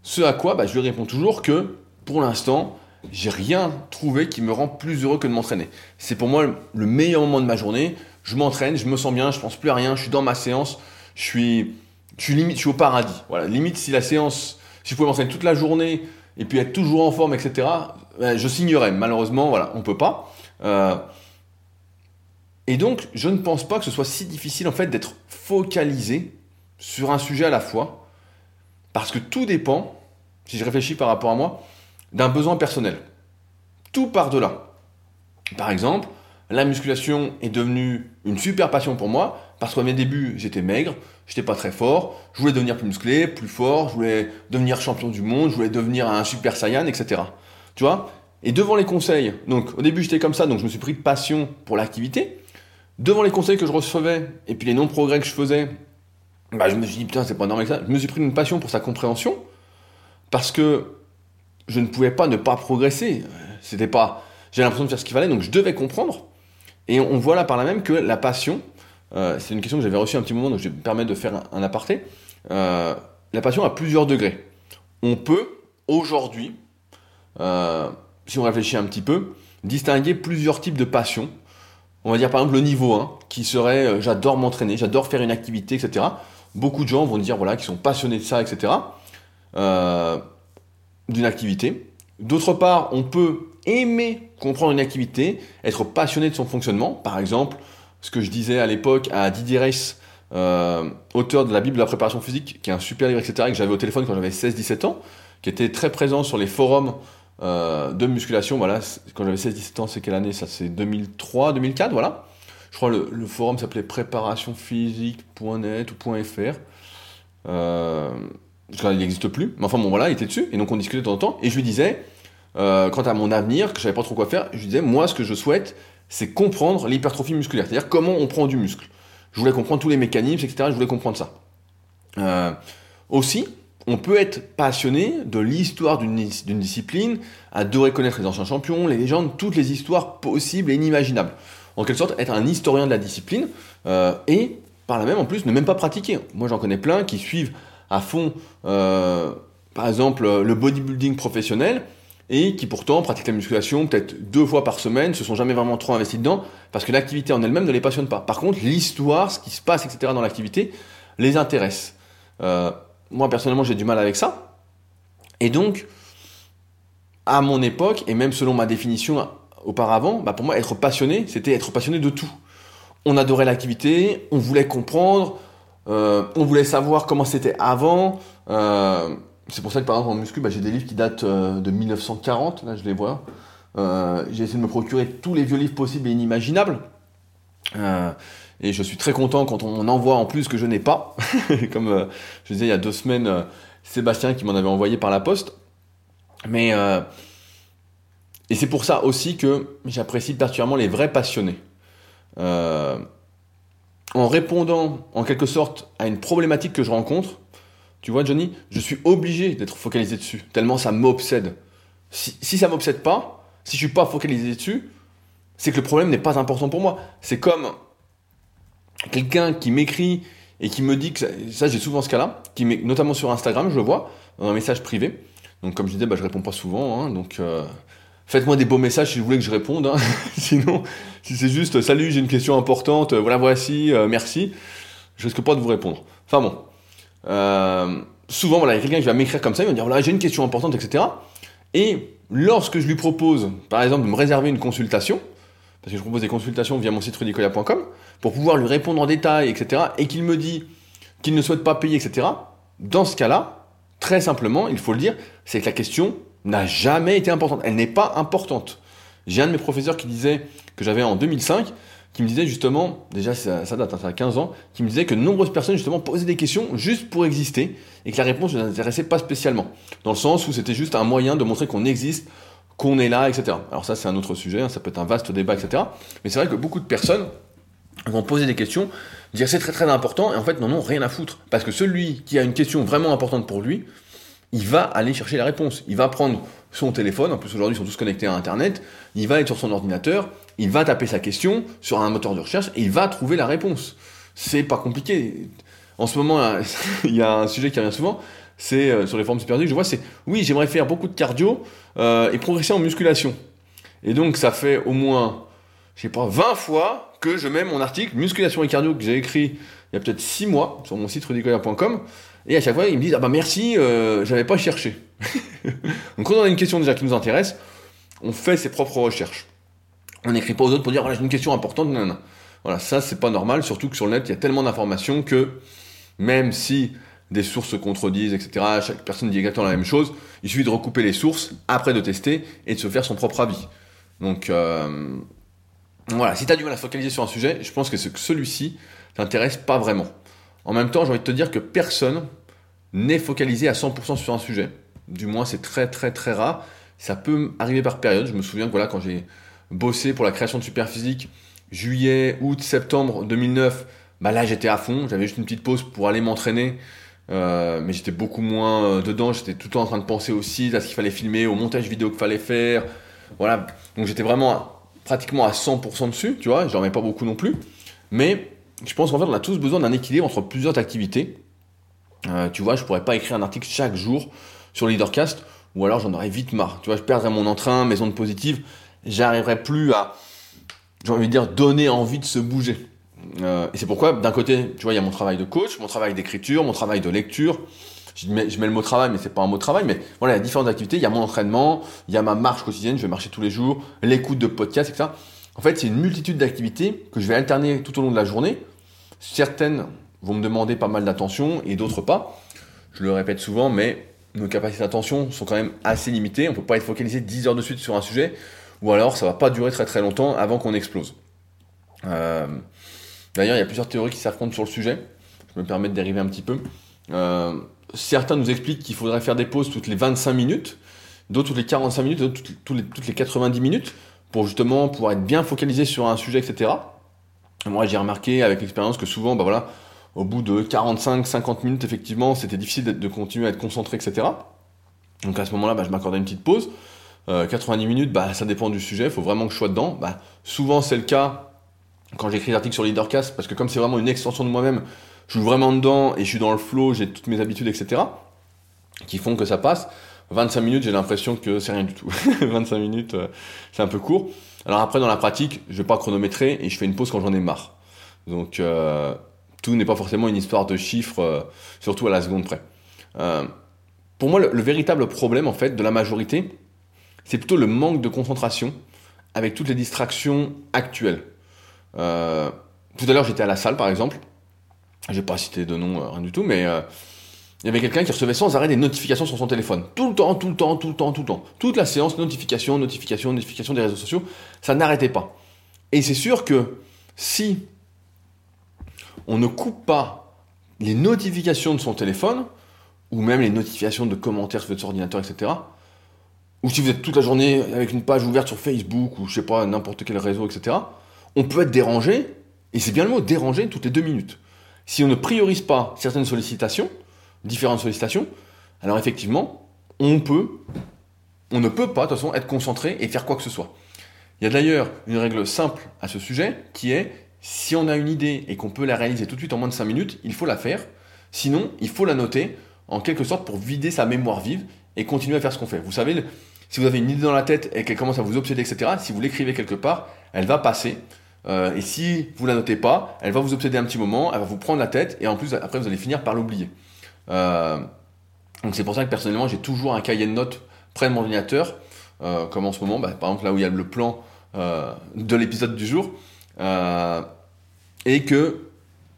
Ce à quoi bah, je lui réponds toujours que pour l'instant, j'ai rien trouvé qui me rend plus heureux que de m'entraîner. C'est pour moi le meilleur moment de ma journée. Je m'entraîne, je me sens bien, je pense plus à rien, je suis dans ma séance, je suis, limite, je suis au paradis. Voilà, limite si la séance, si je pouvais m'entraîner toute la journée, et puis être toujours en forme, etc., ben, je signerais. Malheureusement, voilà, on peut pas. Euh, et donc, je ne pense pas que ce soit si difficile en fait d'être focalisé sur un sujet à la fois, parce que tout dépend, si je réfléchis par rapport à moi, d'un besoin personnel. Tout part de là. Par exemple, la musculation est devenue une super passion pour moi, parce qu'à mes débuts, j'étais maigre, j'étais pas très fort, je voulais devenir plus musclé, plus fort, je voulais devenir champion du monde, je voulais devenir un super saiyan, etc. Tu vois? Et devant les conseils, donc au début j'étais comme ça, donc je me suis pris de passion pour l'activité. Devant les conseils que je recevais, et puis les non-progrès que je faisais, bah, je me suis dit, putain, c'est pas normal que ça. Je me suis pris une passion pour sa compréhension, parce que je ne pouvais pas ne pas progresser. C'était pas. J'avais l'impression de faire ce qu'il fallait, donc je devais comprendre. Et on voit là par là même que la passion, euh, c'est une question que j'avais reçue un petit moment, donc je vais me permettre de faire un, aparté. Euh, la passion a plusieurs degrés. On peut, aujourd'hui, euh, si on réfléchit un petit peu, distinguer plusieurs types de passion. On va dire par exemple le niveau 1, qui serait j'adore m'entraîner, j'adore faire une activité, etc. Beaucoup de gens vont dire voilà, qu'ils sont passionnés de ça, etc. d'une activité. D'autre part, on peut aimer comprendre une activité, être passionné de son fonctionnement. Par exemple, ce que je disais à l'époque à Didier Reiss, euh, auteur de la Bible de la préparation physique, qui est un super livre, etc., que j'avais au téléphone quand j'avais 16-17 ans, qui était très présent sur les forums euh, de musculation. Voilà, quand j'avais 16-17 ans, c'est quelle année? Ça, c'est 2003, 2004, voilà. Je crois le, le forum s'appelait préparationphysique.net ou .fr. Euh, n'existe plus, mais enfin bon voilà, il était dessus, et donc on discutait de temps en temps, et je lui disais, euh, quant à mon avenir, que je savais pas trop quoi faire, je disais, moi, ce que je souhaite, c'est comprendre l'hypertrophie musculaire, c'est-à-dire comment on prend du muscle. Je voulais comprendre tous les mécanismes, etc. Je voulais comprendre ça. Euh, aussi, on peut être passionné de l'histoire d'une discipline, adorer connaître les anciens champions, les légendes, toutes les histoires possibles et inimaginables. En quelque sorte, être un historien de la discipline euh, et par là même, en plus, ne même pas pratiquer. Moi, j'en connais plein qui suivent à fond, euh, par exemple, le bodybuilding professionnel et qui pourtant pratiquent la musculation peut-être deux fois par semaine, se sont jamais vraiment trop investis dedans, parce que l'activité en elle-même ne les passionne pas. Par contre, l'histoire, ce qui se passe, etc. dans l'activité, les intéresse. Euh, moi, personnellement, j'ai du mal avec ça. Et donc, à mon époque, et même selon ma définition auparavant, bah pour moi, être passionné, c'était être passionné de tout. On adorait l'activité, on voulait comprendre, euh, on voulait savoir comment c'était avant. Euh, c'est pour ça que par exemple en muscu, bah, j'ai des livres qui datent euh, de 1940, là je les vois. Euh, j'ai essayé de me procurer tous les vieux livres possibles et inimaginables. Euh, et je suis très content quand on envoie en plus que je n'ai pas. Comme je disais il y a deux semaines, Sébastien qui m'en avait envoyé par la poste. Mais et c'est pour ça aussi que j'apprécie particulièrement les vrais passionnés. en répondant en quelque sorte à une problématique que je rencontre, tu vois, Johnny, je suis obligé d'être focalisé dessus, tellement ça m'obsède. Si, si ça m'obsède pas, si je suis pas focalisé dessus, c'est que le problème n'est pas important pour moi. C'est comme quelqu'un qui m'écrit et qui me dit que ça, j'ai souvent ce cas-là, qui notamment sur Instagram, je le vois dans un message privé. Donc comme je disais, bah, je réponds pas souvent, hein, donc euh, faites-moi des beaux messages si vous voulez que je réponde. Hein. Sinon, si c'est juste salut, j'ai une question importante, voilà voici, euh, merci, je risque pas de vous répondre. Enfin bon, souvent, voilà, il y a quelqu'un qui va m'écrire comme ça, il va me dire voilà, j'ai une question importante, etc. Et lorsque je lui propose, par exemple, de me réserver une consultation, parce que je propose des consultations via mon site rudicoya.com, pour pouvoir lui répondre en détail, etc., et qu'il me dit qu'il ne souhaite pas payer, etc., dans ce cas-là, très simplement, il faut le dire, c'est que la question n'a jamais été importante. Elle n'est pas importante. J'ai un de mes professeurs qui disait, que j'avais en 2005, qui me disait justement, déjà ça, date, hein, ça a 15 ans, qui me disait que de nombreuses personnes justement posaient des questions juste pour exister et que la réponse ne les intéressait pas spécialement. Dans le sens où c'était juste un moyen de montrer qu'on existe, qu'on est là, etc. Alors ça c'est un autre sujet, hein, ça peut être un vaste débat, etc. Mais c'est vrai que beaucoup de personnes vont poser des questions, dire c'est très très important et en fait n'en ont rien à foutre. Parce que celui qui a une question vraiment importante pour lui, il va aller chercher la réponse. Il va prendre son téléphone, en plus aujourd'hui ils sont tous connectés à Internet, il va être sur son ordinateur, il va taper sa question sur un moteur de recherche et il va trouver la réponse. C'est pas compliqué. En ce moment, il y a un sujet qui revient souvent, c'est euh, sur les formes superphysiques, je vois, c'est oui, j'aimerais faire beaucoup de cardio euh, et progresser en musculation. Et donc ça fait au moins, je sais pas, 20 fois que je mets mon article musculation et cardio que j'ai écrit il y a peut-être 6 mois sur mon site rudicoya.com et à chaque fois ils me disent ah bah merci, euh, j'avais pas cherché. donc quand on a une question déjà qui nous intéresse, on fait ses propres recherches. On n'écrit pas aux autres pour dire voilà j'ai une question importante. Non, non. Voilà, ça c'est pas normal, surtout que sur le net il y a tellement d'informations que même si des sources se contredisent, etc., chaque personne dit exactement la même chose, il suffit de recouper les sources, après de tester et de se faire son propre avis. Donc euh, voilà, si tu as du mal à focaliser sur un sujet, je pense que celui-ci t'intéresse pas vraiment. En même temps, j'ai envie de te dire que personne n'est focalisé à 100% sur un sujet. Du moins, c'est très très très rare. Ça peut arriver par période. Je me souviens que voilà, quand j'ai bossé pour la création de Superphysique, juillet, août, septembre 2009, bah là j'étais à fond, j'avais juste une petite pause pour aller m'entraîner, euh, mais j'étais beaucoup moins euh, dedans, j'étais tout le temps en train de penser aussi à ce qu'il fallait filmer, au montage vidéo qu'il fallait faire, voilà, donc j'étais vraiment pratiquement à 100% dessus, tu vois, je dormais pas beaucoup non plus, mais je pense qu'en fait on a tous besoin d'un équilibre entre plusieurs activités, euh, tu vois, je pourrais pas écrire un article chaque jour sur Leadercast, ou alors j'en aurais vite marre, tu vois, je perdrais mon entrain, mes ondes positives, j'arriverai plus à, j'ai envie de dire, donner envie de se bouger. Euh, et c'est pourquoi, d'un côté, tu vois, il y a mon travail de coach, mon travail d'écriture, mon travail de lecture. Je mets, le mot travail, mais c'est pas un mot travail, mais voilà, il y a différentes activités. Il y a mon entraînement, il y a ma marche quotidienne, je vais marcher tous les jours, l'écoute de podcasts, etc. En fait, c'est une multitude d'activités que je vais alterner tout au long de la journée. Certaines vont me demander pas mal d'attention et d'autres pas. Je le répète souvent, mais nos capacités d'attention sont quand même assez limitées. On peut pas être focalisé 10 heures de suite sur un sujet ou alors ça va pas durer très très longtemps avant qu'on explose. Euh, d'ailleurs, il y a plusieurs théories qui s'affrontent sur le sujet. Je me permets de dériver un petit peu. Euh, certains nous expliquent qu'il faudrait faire des pauses toutes les 25 minutes, d'autres toutes les 45 minutes, d'autres toutes les, toutes les 90 minutes, pour justement pouvoir être bien focalisé sur un sujet, etc. moi, j'ai remarqué avec l'expérience que souvent, bah voilà, au bout de 45-50 minutes, effectivement, c'était difficile de continuer à être concentré, etc. Donc à ce moment-là, bah, je m'accordais une petite pause. 90 euh, minutes, bah, ça dépend du sujet, il faut vraiment que je sois dedans. Bah, souvent, c'est le cas quand j'écris l'article sur Leadercast, parce que comme c'est vraiment une extension de moi-même, je suis vraiment dedans et je suis dans le flow, j'ai toutes mes habitudes, etc., qui font que ça passe. 25 minutes, j'ai l'impression que c'est rien du tout. 25 minutes, euh, c'est un peu court. Alors après, dans la pratique, je vais pas chronométrer et je fais une pause quand j'en ai marre. Donc, euh, tout n'est pas forcément une histoire de chiffres, surtout à la seconde près. pour moi, le, véritable problème, en fait, de la majorité, c'est plutôt le manque de concentration avec toutes les distractions actuelles. Euh, tout à l'heure, j'étais à la salle, par exemple. Je vais pas citer de nom, euh, rien du tout, mais euh, il y avait quelqu'un qui recevait sans arrêt des notifications sur son téléphone. Tout le temps, tout le temps, tout le temps, tout le temps. Toute la séance, notification, notification, notification des réseaux sociaux, ça n'arrêtait pas. Et c'est sûr que si on ne coupe pas les notifications de son téléphone, ou même les notifications de commentaires sur votre ordinateur, etc., ou si vous êtes toute la journée avec une page ouverte sur Facebook ou je sais pas, n'importe quel réseau, etc., on peut être dérangé, et c'est bien le mot, dérangé toutes les deux minutes. Si on ne priorise pas certaines sollicitations, différentes sollicitations, alors effectivement, on peut, on ne peut pas de toute façon être concentré et faire quoi que ce soit. Il y a d'ailleurs une règle simple à ce sujet qui est si on a une idée et qu'on peut la réaliser tout de suite en moins de 5 minutes, il faut la faire. Sinon, il faut la noter en quelque sorte pour vider sa mémoire vive et continuer à faire ce qu'on fait. Vous savez, si vous avez une idée dans la tête et qu'elle commence à vous obséder, etc., si vous l'écrivez quelque part, elle va passer. Euh, et si vous la notez pas, elle va vous obséder un petit moment, elle va vous prendre la tête, et en plus, après, vous allez finir par l'oublier. Euh, donc c'est pour ça que personnellement, j'ai toujours un cahier de notes près de mon ordinateur, euh, comme en ce moment, bah, par exemple là où il y a le plan de l'épisode du jour, et que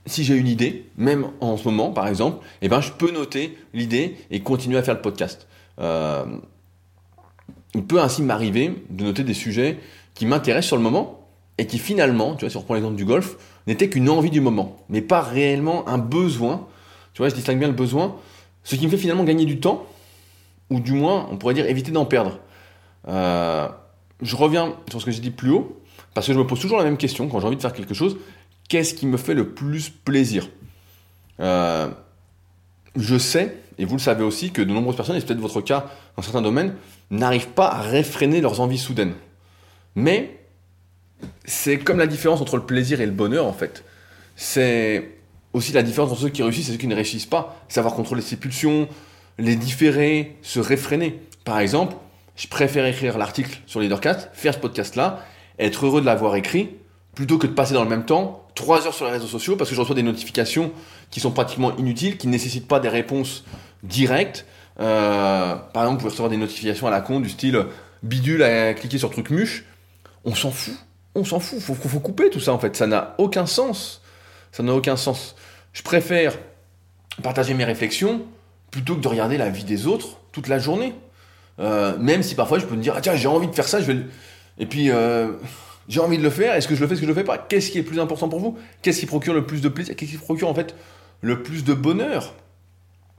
si j'ai une idée, même en ce moment par exemple, eh ben, je peux noter l'idée et continuer à faire le podcast il peut ainsi m'arriver de noter des sujets qui m'intéressent sur le moment et qui finalement, tu vois, si on reprend l'exemple du golf, n'étaient qu'une envie du moment, mais pas réellement un besoin. Tu vois, je distingue bien le besoin, ce qui me fait finalement gagner du temps, ou du moins, on pourrait dire éviter d'en perdre. Euh, je reviens sur ce que j'ai dit plus haut, parce que je me pose toujours la même question quand j'ai envie de faire quelque chose qu'est-ce qui me fait le plus plaisir? Euh, Je sais, et vous le savez aussi, que de nombreuses personnes, et c'est peut-être votre cas dans certains domaines, n'arrivent pas à réfréner leurs envies soudaines. Mais c'est comme la différence entre le plaisir et le bonheur en fait. C'est aussi la différence entre ceux qui réussissent et ceux qui ne réussissent pas. Savoir contrôler ses pulsions, les différer, se réfréner. Par exemple, je préfère écrire l'article sur Leadercast, faire ce podcast-là, être heureux de l'avoir écrit, plutôt que de passer dans le même temps 3 heures sur les réseaux sociaux parce que je reçois des notifications qui sont pratiquement inutiles, qui ne nécessitent pas des réponses directes, euh, par exemple, vous pouvez recevoir des notifications à la con du style bidule à cliquer sur truc muche. On s'en fout. On s'en fout. Faut, faut, couper tout ça en fait. Ça n'a aucun sens. Ça n'a aucun sens. Je préfère partager mes réflexions plutôt que de regarder la vie des autres toute la journée. Euh, même si parfois je peux me dire, ah, tiens, j'ai envie de faire ça, je vais Et puis, euh, j'ai envie de le faire, est-ce que je le fais, est-ce que je le fais pas? Qu'est-ce qui est plus important pour vous? Qu'est-ce qui procure le plus de plaisir? Qu'est-ce qui procure en fait le plus de bonheur?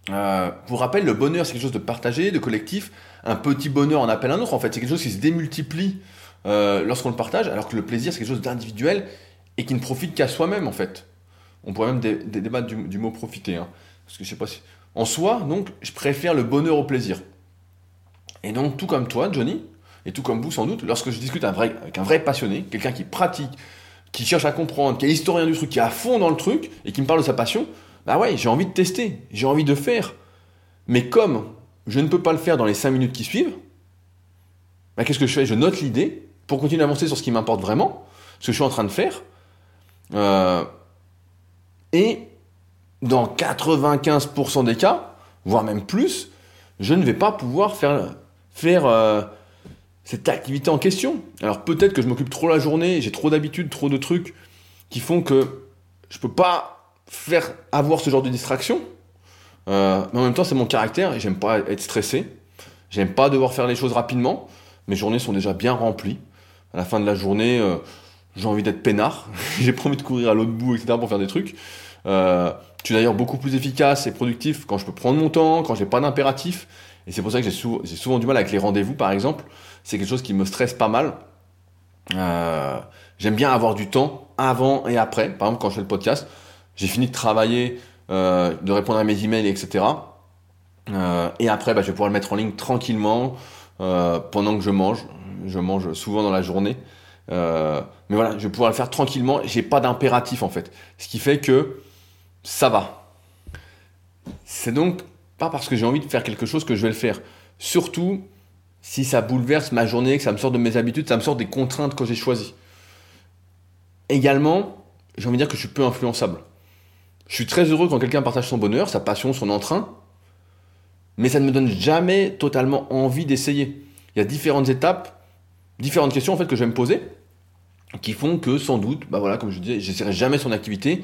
Euh, pour rappel, le bonheur, c'est quelque chose de partagé, de collectif. Un petit bonheur en appelle un autre. En fait, c'est quelque chose qui se démultiplie euh, lorsqu'on le partage, alors que le plaisir, c'est quelque chose d'individuel et qui ne profite qu'à soi-même, en fait. On pourrait même débattre du, mot profiter. Hein. parce que je sais pas si. En soi, donc, je préfère le bonheur au plaisir. Et donc, tout comme toi, Johnny, et tout comme vous, sans doute, lorsque je discute avec un vrai passionné, quelqu'un qui pratique, qui cherche à comprendre, qui est historien du truc, qui est à fond dans le truc et qui me parle de sa passion, bah ouais, j'ai envie de tester, j'ai envie de faire. Mais comme je ne peux pas le faire dans les 5 minutes qui suivent, bah qu'est-ce que je fais? Je note l'idée pour continuer à avancer sur ce qui m'importe vraiment, ce que je suis en train de faire. Euh, et dans 95% des cas, voire même plus, je ne vais pas pouvoir faire, euh, cette activité en question. Alors peut-être que je m'occupe trop la journée, j'ai trop d'habitudes, trop de trucs qui font que je ne peux pas faire avoir ce genre de distraction. Euh, mais en même temps, c'est mon caractère et j'aime pas être stressé. J'aime pas devoir faire les choses rapidement. Mes journées sont déjà bien remplies. À la fin de la journée, euh, j'ai envie d'être peinard. j'ai envie de courir à l'autre bout, etc. pour faire des trucs. Euh, je suis d'ailleurs beaucoup plus efficace et productif quand je peux prendre mon temps, quand j'ai pas d'impératif Et c'est pour ça que j'ai souvent, du mal avec les rendez-vous, par exemple. C'est quelque chose qui me stresse pas mal. Euh, j'aime bien avoir du temps avant et après. Par exemple, quand je fais le podcast, j'ai fini de travailler, euh, de répondre à mes emails, etc. Euh, et après, bah, je vais pouvoir le mettre en ligne tranquillement pendant que je mange. Je mange souvent dans la journée. mais voilà, je vais pouvoir le faire tranquillement. J'ai pas d'impératif en fait. Ce qui fait que ça va. C'est donc pas parce que j'ai envie de faire quelque chose que je vais le faire. Surtout si ça bouleverse ma journée, que ça me sort de mes habitudes, ça me sort des contraintes que j'ai choisies. Également, j'ai envie de dire que je suis peu influençable. Je suis très heureux quand quelqu'un partage son bonheur, sa passion, son entrain, mais ça ne me donne jamais totalement envie d'essayer. Il y a différentes étapes, différentes questions en fait que je vais me poser, qui font que sans doute, bah voilà, comme je disais, j'essaierai jamais son activité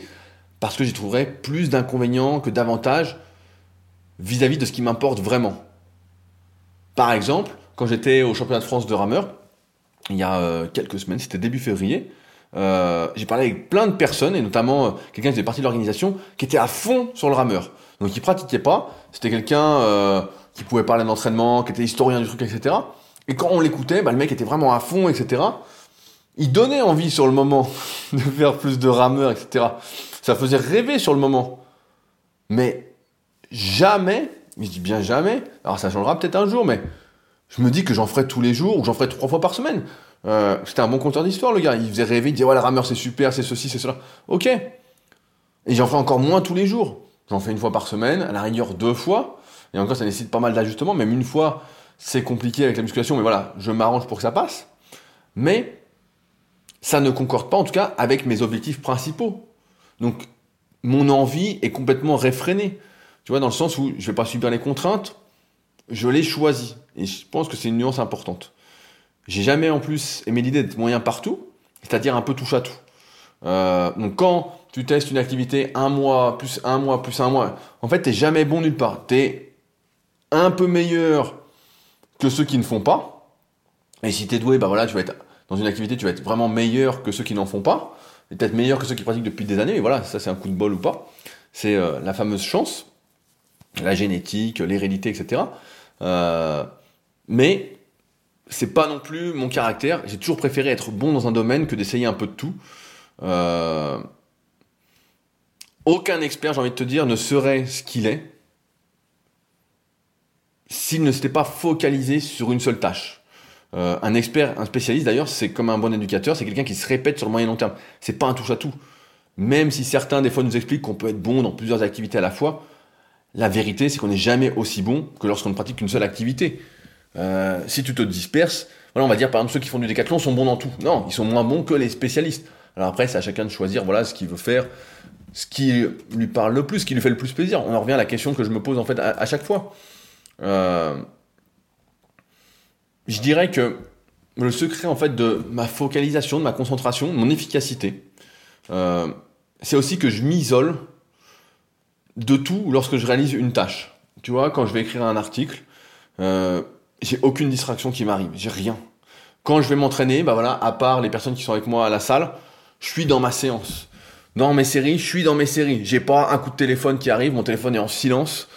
parce que j'y trouverai plus d'inconvénients que d'avantages vis-à-vis de ce qui m'importe vraiment. Par exemple, quand j'étais au championnat de France de rameur, il y a euh, quelques semaines, c'était début février, euh, j'ai parlé avec plein de personnes, et notamment euh, quelqu'un qui faisait partie de l'organisation, qui était à fond sur le rameur. Donc il pratiquait pas, c'était quelqu'un qui pouvait parler d'entraînement, qui était historien du truc, etc. Et quand on l'écoutait, bah, le mec était vraiment à fond, etc. Il donnait envie sur le moment de faire plus de rameur, etc. Ça faisait rêver sur le moment. Mais jamais, je dis bien jamais, alors ça changera peut-être un jour, mais je me dis que j'en ferai tous les jours ou j'en ferai trois fois par semaine. Euh, c'était un bon conteur d'histoire, le gars. Il faisait rêver, il disait, ouais, la rameur, c'est super, c'est ceci, c'est cela. Ok. Et j'en ferai encore moins tous les jours. J'en fais une fois par semaine, à la rigueur deux fois. Et encore, ça nécessite pas mal d'ajustements. Même une fois, c'est compliqué avec la musculation, mais voilà, je m'arrange pour que ça passe. Mais ça ne concorde pas, en tout cas, avec mes objectifs principaux. Donc, mon envie est complètement réfrénée. Tu vois, dans le sens où je vais pas subir les contraintes, je les choisis. Et je pense que c'est une nuance importante. J'ai jamais en plus aimé l'idée d'être moyen partout, c'est-à-dire un peu touche à tout. Euh, donc quand tu testes une activité un mois, plus un mois, plus un mois, en fait, t'es jamais bon nulle part. Tu es un peu meilleur que ceux qui ne font pas. Et si tu es doué, bah voilà, tu vas être dans une activité, tu vas être vraiment meilleur que ceux qui n'en font pas. Et peut-être meilleur que ceux qui pratiquent depuis des années. Et voilà, ça c'est un coup de bol ou pas. C'est euh, la fameuse chance la génétique, l'hérédité, etc. Euh, mais c'est pas non plus mon caractère. J'ai toujours préféré être bon dans un domaine que d'essayer un peu de tout. Euh, aucun expert, j'ai envie de te dire, ne serait ce qu'il est s'il ne s'était pas focalisé sur une seule tâche. Euh, un expert, un spécialiste d'ailleurs, c'est comme un bon éducateur, c'est quelqu'un qui se répète sur le moyen long terme. C'est pas un touche à tout. Même si certains des fois nous expliquent qu'on peut être bon dans plusieurs activités à la fois, la vérité, c'est qu'on n'est jamais aussi bon que lorsqu'on ne pratique qu'une seule activité. Euh, si tu te disperses, voilà, on va dire par exemple ceux qui font du décathlon sont bons dans tout. Non, ils sont moins bons que les spécialistes. Alors après, c'est à chacun de choisir voilà ce qu'il veut faire, ce qui lui parle le plus, ce qui lui fait le plus plaisir. On en revient à la question que je me pose en fait à, chaque fois. Euh, je dirais que le secret en fait de ma focalisation, de ma concentration, de mon efficacité, euh, c'est aussi que je m'isole de tout lorsque je réalise une tâche. Tu vois, quand je vais écrire un article, j'ai aucune distraction qui m'arrive, j'ai rien. Quand je vais m'entraîner, bah voilà, à part les personnes qui sont avec moi à la salle, je suis dans ma séance. Dans mes séries, je suis dans mes séries. J'ai pas un coup de téléphone qui arrive, mon téléphone est en silence.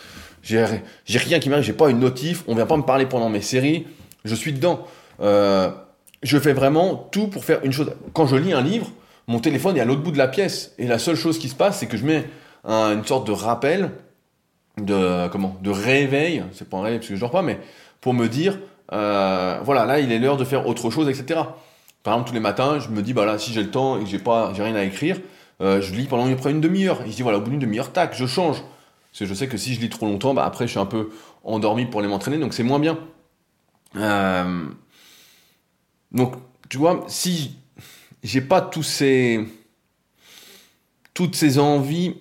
J'ai rien qui m'arrive, j'ai pas une notif, on vient pas me parler pendant mes séries. Je suis dedans. Euh, je fais vraiment tout pour faire une chose. Quand je lis un livre, mon téléphone est à l'autre bout de la pièce. Et la seule chose qui se passe, c'est que je mets une sorte de rappel, de comment, de réveil, c'est pas un réveil parce que je dors pas, mais pour me dire, euh, voilà, là il est l'heure de faire autre chose, etc. Par exemple, tous les matins, je me dis, bah là, si j'ai le temps et que j'ai pas, j'ai rien à écrire, euh, je lis pendant près une demi-heure. Et je dis, voilà, au bout d'une demi-heure, tac, je change. Parce que je sais que si je lis trop longtemps, bah après, je suis un peu endormi pour aller m'entraîner, donc c'est moins bien. Euh, donc, tu vois, si j'ai pas tous ces, toutes ces envies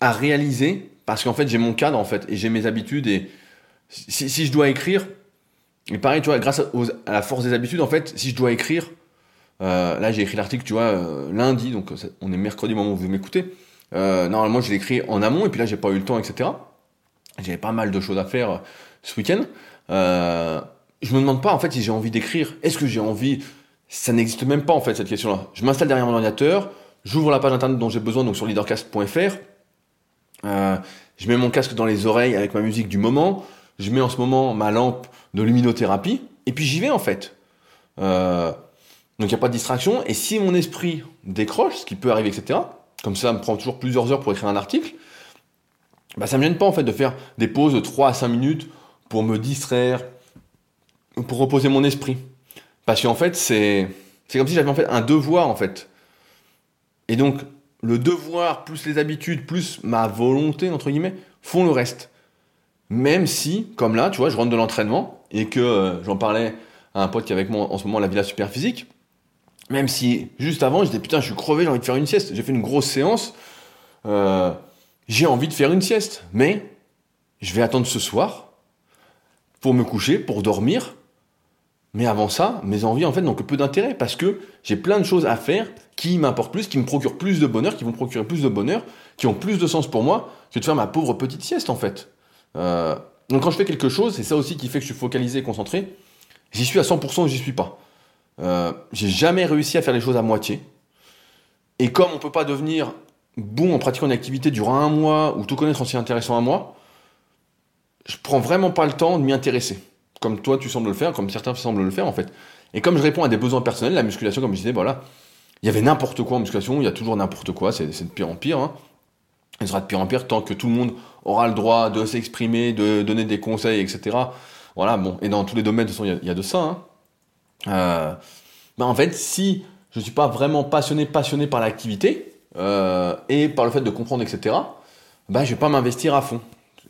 à réaliser parce qu'en fait j'ai mon cadre en fait et j'ai mes habitudes et si, je dois écrire et pareil tu vois grâce à, la force des habitudes en fait si je dois écrire euh, là j'ai écrit l'article tu vois euh, lundi donc on est mercredi moment où vous m'écoutez. Euh, normalement je l'ai écrit en amont et puis là j'ai pas eu le temps etc j'avais pas mal de choses à faire ce week-end. Je me demande pas en fait si j'ai envie d'écrire. Est-ce que j'ai envie? Ça n'existe même pas en fait cette question là je m'installe derrière mon ordinateur j'ouvre la page internet dont j'ai besoin donc sur leadercast.fr euh, je mets mon casque dans les oreilles avec ma musique du moment. Je mets en ce moment ma lampe de luminothérapie, et puis j'y vais en fait. Euh, donc il n'y a pas de distraction, et si mon esprit décroche, ce qui peut arriver, etc., comme ça me prend toujours plusieurs heures pour écrire un article, bah ça me gêne pas en fait de faire des pauses de 3 à 5 minutes pour me distraire, pour reposer mon esprit. Parce qu'en fait, c'est, c'est comme si j'avais en fait un devoir en fait. Et donc, le devoir, plus les habitudes, plus ma volonté, entre guillemets, font le reste. Même si, comme là, tu vois, je rentre de l'entraînement et que euh, j'en parlais à un pote qui est avec moi en ce moment la Villa Super Physique, même si juste avant, j'étais putain, je suis crevé, j'ai envie de faire une sieste. J'ai fait une grosse séance, euh, j'ai envie de faire une sieste, mais je vais attendre ce soir pour me coucher, pour dormir. Mais avant ça, mes envies en fait n'ont que peu d'intérêt parce que j'ai plein de choses à faire qui m'importent plus, qui me procurent plus de bonheur, qui vont procurer plus de bonheur, qui ont plus de sens pour moi que de faire ma pauvre petite sieste en fait. Euh, donc quand je fais quelque chose, c'est ça aussi qui fait que je suis focalisé et concentré. J'y suis à 100% ou j'y suis pas. Euh, j'ai jamais réussi à faire les choses à moitié. Et comme on peut pas devenir bon en pratiquant une activité durant un mois ou tout connaître en s'y intéressant un mois, je prends vraiment pas le temps de m'y intéresser. Comme toi tu sembles le faire, comme certains semblent le faire en fait. Et comme je réponds à des besoins personnels, la musculation, comme je disais, voilà, il y avait n'importe quoi en musculation, il y a toujours n'importe quoi, c'est de pire en pire. Hein. Il sera de pire en pire tant que tout le monde aura le droit de s'exprimer, de donner des conseils, etc. Voilà, bon, et dans tous les domaines, de toute façon, il y, a de ça. Hein. Euh, ben en fait, si je suis pas vraiment passionné, passionné par l'activité euh, et par le fait de comprendre, etc. Ben je vais pas m'investir à fond.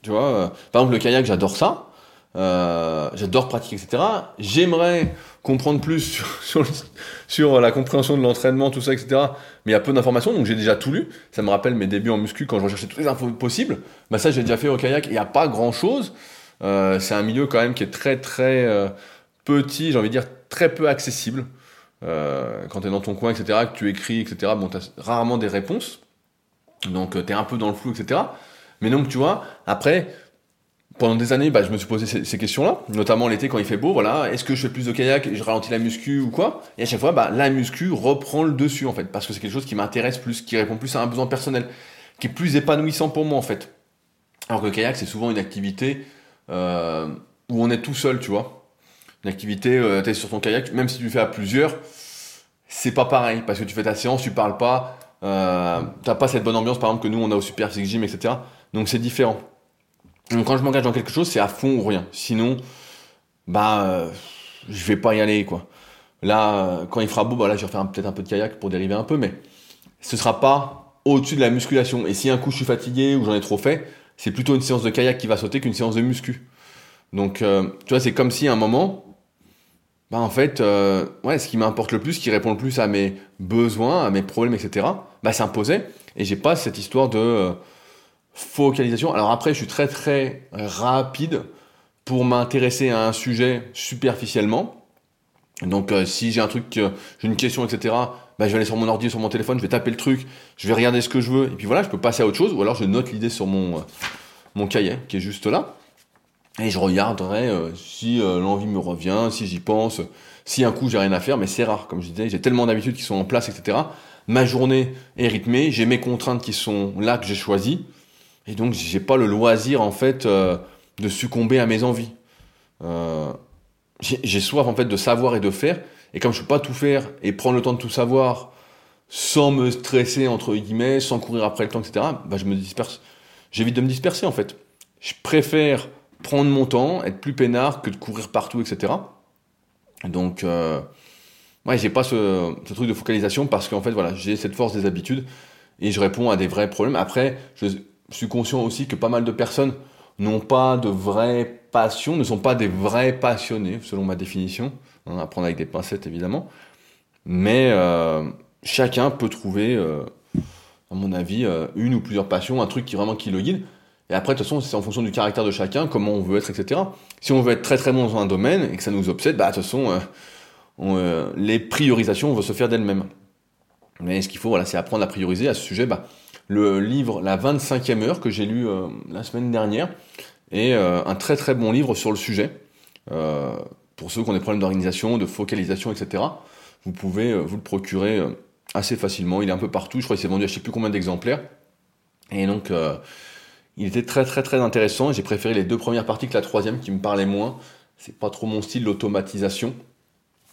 Tu vois, euh, par exemple le kayak, j'adore ça. Euh, j'adore pratiquer, etc. J'aimerais comprendre plus sur, la compréhension de l'entraînement, tout ça, etc. Mais il y a peu d'informations, donc j'ai déjà tout lu. Ça me rappelle mes débuts en muscu quand je recherchais toutes les infos possibles. Bah ça, j'ai déjà fait au kayak. Il n'y a pas grand-chose. Euh, c'est un milieu quand même qui est très très euh, petit, j'ai envie de dire très peu accessible. Quand tu es dans ton coin, etc., que tu écris, etc., bon, tu as rarement des réponses. Donc tu es un peu dans le flou, etc. Mais donc, tu vois, après, pendant des années, bah, je me suis posé ces, questions-là, notamment l'été quand il fait beau, voilà, est-ce que je fais plus de kayak et je ralentis la muscu ou quoi? Et à chaque fois, bah, la muscu reprend le dessus en fait, parce que c'est quelque chose qui m'intéresse plus, qui répond plus à un besoin personnel, qui est plus épanouissant pour moi en fait. Alors que le kayak, c'est souvent une activité euh, où on est tout seul, tu vois. Une activité, euh, tu sur ton kayak, même si tu le fais à plusieurs, c'est pas pareil, parce que tu fais ta séance, tu parles pas, euh, t'as pas cette bonne ambiance par exemple que nous on a au Super Physique Gym, etc. Donc c'est différent. Donc quand je m'engage dans quelque chose, c'est à fond ou rien. Sinon, bah, euh, je vais pas y aller, quoi. Là, quand il fera beau, bah là, je vais faire peut-être un peu de kayak pour dériver un peu, mais ce sera pas au-dessus de la musculation. Et si un coup je suis fatigué ou j'en ai trop fait, c'est plutôt une séance de kayak qui va sauter qu'une séance de muscu. Donc, euh, tu vois, c'est comme si à un moment, bah en fait, euh, ouais, ce qui m'importe le plus, ce qui répond le plus à mes besoins, à mes problèmes, etc., bah s'imposait. Et j'ai pas cette histoire de focalisation. Alors après, je suis très très rapide pour m'intéresser à un sujet superficiellement. Donc euh, si j'ai un truc, j'ai une question, etc., bah, je vais aller sur mon ordi, sur mon téléphone, je vais taper le truc, je vais regarder ce que je veux, et puis voilà, je peux passer à autre chose, ou alors je note l'idée sur mon, euh, mon cahier qui est juste là, et je regarderai euh, si l'envie me revient, si j'y pense, si un coup j'ai rien à faire, mais c'est rare, comme je disais, j'ai tellement d'habitudes qui sont en place, etc. Ma journée est rythmée, j'ai mes contraintes qui sont là que j'ai choisies, et donc, j'ai pas le loisir, en fait, euh, de succomber à mes envies. Euh, j'ai soif, en fait, de savoir et de faire. Et comme je peux pas tout faire et prendre le temps de tout savoir sans me stresser, entre guillemets, sans courir après le temps, etc., bah, je me disperse. J'évite de me disperser, en fait. Je préfère prendre mon temps, être plus peinard que de courir partout, etc. Donc, euh, ouais, j'ai pas ce, ce, truc de focalisation parce qu'en fait, voilà, j'ai cette force des habitudes et je réponds à des vrais problèmes. Après, je, je suis conscient aussi que pas mal de personnes n'ont pas de vraie passion, ne sont pas des vrais passionnés, selon ma définition. Hein, à prendre avec des pincettes, évidemment. Mais euh, chacun peut trouver, euh, à mon avis, euh, une ou plusieurs passions, un truc qui vraiment qui le guide. Et après, de toute façon, c'est en fonction du caractère de chacun, comment on veut être, etc. Si on veut être très très bon dans un domaine et que ça nous obsède, bah de toute façon, les priorisations vont se faire d'elles-mêmes. Mais ce qu'il faut, voilà, c'est apprendre à prioriser à ce sujet. Bah, le livre La 25e heure que j'ai lu euh, la semaine dernière est euh, un très très bon livre sur le sujet. Euh, pour ceux qui ont des problèmes d'organisation, de focalisation, etc. Vous pouvez vous le procurer assez facilement. Il est un peu partout. Je crois qu'il s'est vendu à je sais plus combien d'exemplaires. Et donc, Il était très très très intéressant. J'ai préféré les deux premières parties que la troisième qui me parlait moins. C'est pas trop mon style l'automatisation.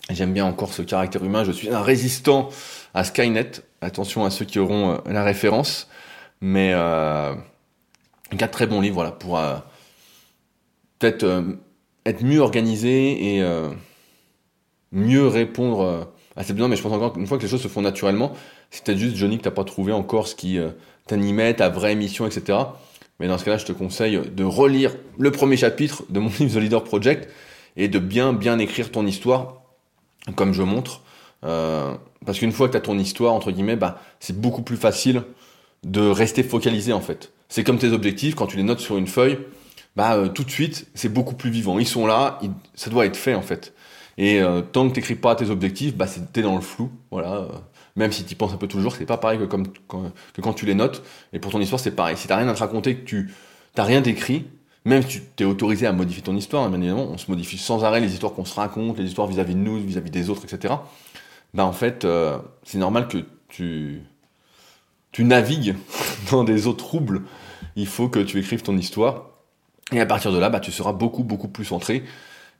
J'aime bien encore ce caractère humain. Je suis un résistant à Skynet. Attention à ceux qui auront euh, la référence. Mais euh, un très bon livre, pour euh, peut-être euh, être mieux organisé et mieux répondre à ses besoins. Mais je pense encore qu'une fois que les choses se font naturellement, c'est peut-être juste Johnny que t'as pas trouvé encore ce qui t'animait, ta vraie mission, etc. Mais dans ce cas-là, je te conseille de relire le premier chapitre de mon livre The Leader Project et de bien bien écrire ton histoire, comme je montre. Euh, parce qu'une fois que tu as ton histoire, entre guillemets, bah, c'est beaucoup plus facile de rester focalisé en fait. C'est comme tes objectifs, quand tu les notes sur une feuille, bah, euh, tout de suite, c'est beaucoup plus vivant. Ils sont là, ça doit être fait en fait. Et euh, tant que tu n'écris pas tes objectifs, bah, es dans le flou. Voilà. Même si tu penses un peu toujours, c'est pas pareil que, comme, quand, que quand tu les notes. Et pour ton histoire, c'est pareil. Si t'as rien à te raconter, que tu t'as rien d'écrit, même si tu t'es autorisé à modifier ton histoire, bien évidemment, on se modifie sans arrêt les histoires qu'on se raconte, les histoires vis-à-vis de nous, vis-à-vis des autres, etc. Bah en fait, euh, c'est normal que tu, tu navigues dans des eaux troubles. Il faut que tu écrives ton histoire. Et à partir de là, bah, tu seras beaucoup, beaucoup plus centré.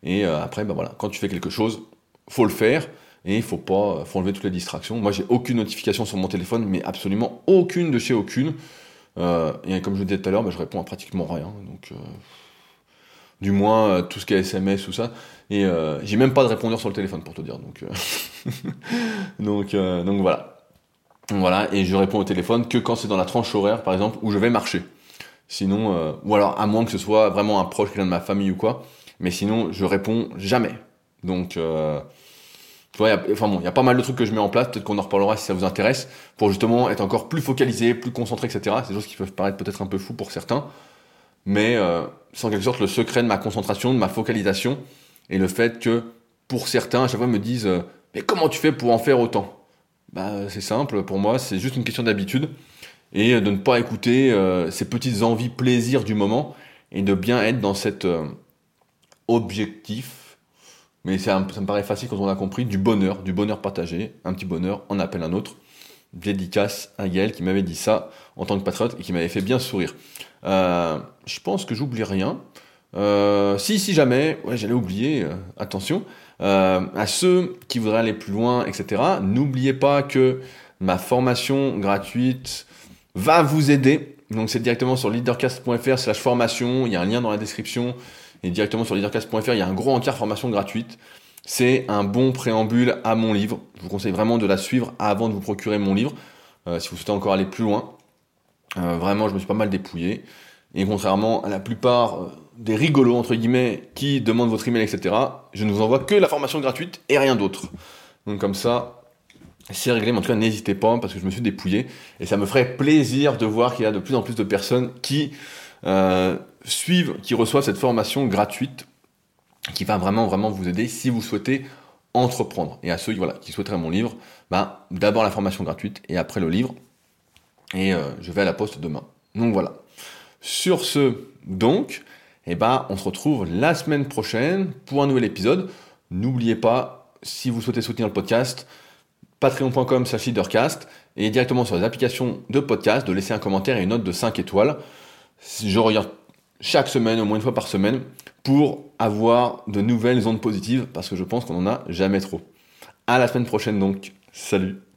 Et euh, après, bah voilà, quand tu fais quelque chose, faut le faire. Et il faut pas, faut enlever toutes les distractions. Moi, j'ai aucune notification sur mon téléphone, mais absolument aucune de chez aucune. Euh, et comme je disais tout à l'heure, bah, je réponds à pratiquement rien. Donc, du moins, euh, tout ce qui est SMS, ou ça. Et j'ai même pas de répondeur sur le téléphone, pour te dire. Donc, donc, donc voilà. Voilà. Et je réponds au téléphone que quand c'est dans la tranche horaire, par exemple, où je vais marcher. Sinon, ou alors à moins que ce soit vraiment un proche, quelqu'un de ma famille ou quoi. Mais sinon, je réponds jamais. Donc, tu vois, il y a pas mal de trucs que je mets en place, peut-être qu'on en reparlera si ça vous intéresse, pour justement être encore plus focalisé, plus concentré, etc. C'est des choses qui peuvent paraître peut-être un peu fou pour certains, mais euh, c'est quelque sorte le secret de ma concentration, de ma focalisation, et le fait que pour certains, à chaque fois, me disent euh, Mais comment tu fais pour en faire autant? Bah, c'est simple, pour moi, c'est juste une question d'habitude, et de ne pas écouter euh, ces petites envies, plaisirs du moment, et de bien être dans cet euh, objectif. Mais ça me paraît facile quand on a compris, du bonheur, du bonheur partagé, un petit bonheur on appelle un autre. Dédicace à Gaël qui m'avait dit ça en tant que patriote et qui m'avait fait bien sourire. Euh, je pense que j'oublie rien. Euh, si, si jamais, j'allais oublier, euh, attention, à ceux qui voudraient aller plus loin, etc., n'oubliez pas que ma formation gratuite va vous aider. Donc c'est directement sur leadercast.fr slash formation, il y a un lien dans la description et directement sur leadercast.fr, il y a un gros encart formation gratuite. C'est un bon préambule à mon livre. Je vous conseille vraiment de la suivre avant de vous procurer mon livre, euh, si vous souhaitez encore aller plus loin. Euh, vraiment, je me suis pas mal dépouillé. Et contrairement à la plupart euh, des rigolos, entre guillemets, qui demandent votre email, etc., je ne vous envoie que la formation gratuite et rien d'autre. Donc comme ça, c'est réglé, mais en tout cas, n'hésitez pas, parce que je me suis dépouillé. Et ça me ferait plaisir de voir qu'il y a de plus en plus de personnes qui suivent, qui reçoivent cette formation gratuite qui va vraiment, vraiment vous aider si vous souhaitez entreprendre. Et à ceux voilà, qui souhaiteraient mon livre, bah, d'abord la formation gratuite et après le livre. Et euh, je vais à la poste demain. Donc voilà. Sur ce, donc, eh ben, on se retrouve la semaine prochaine pour un nouvel épisode. N'oubliez pas, si vous souhaitez soutenir le podcast, patreon.com slash leadercast et directement sur les applications de podcast, de laisser un commentaire et une note de 5 étoiles. Je regarde chaque semaine, au moins une fois par semaine, pour avoir de nouvelles ondes positives, parce que je pense qu'on en a jamais trop. À la semaine prochaine donc. Salut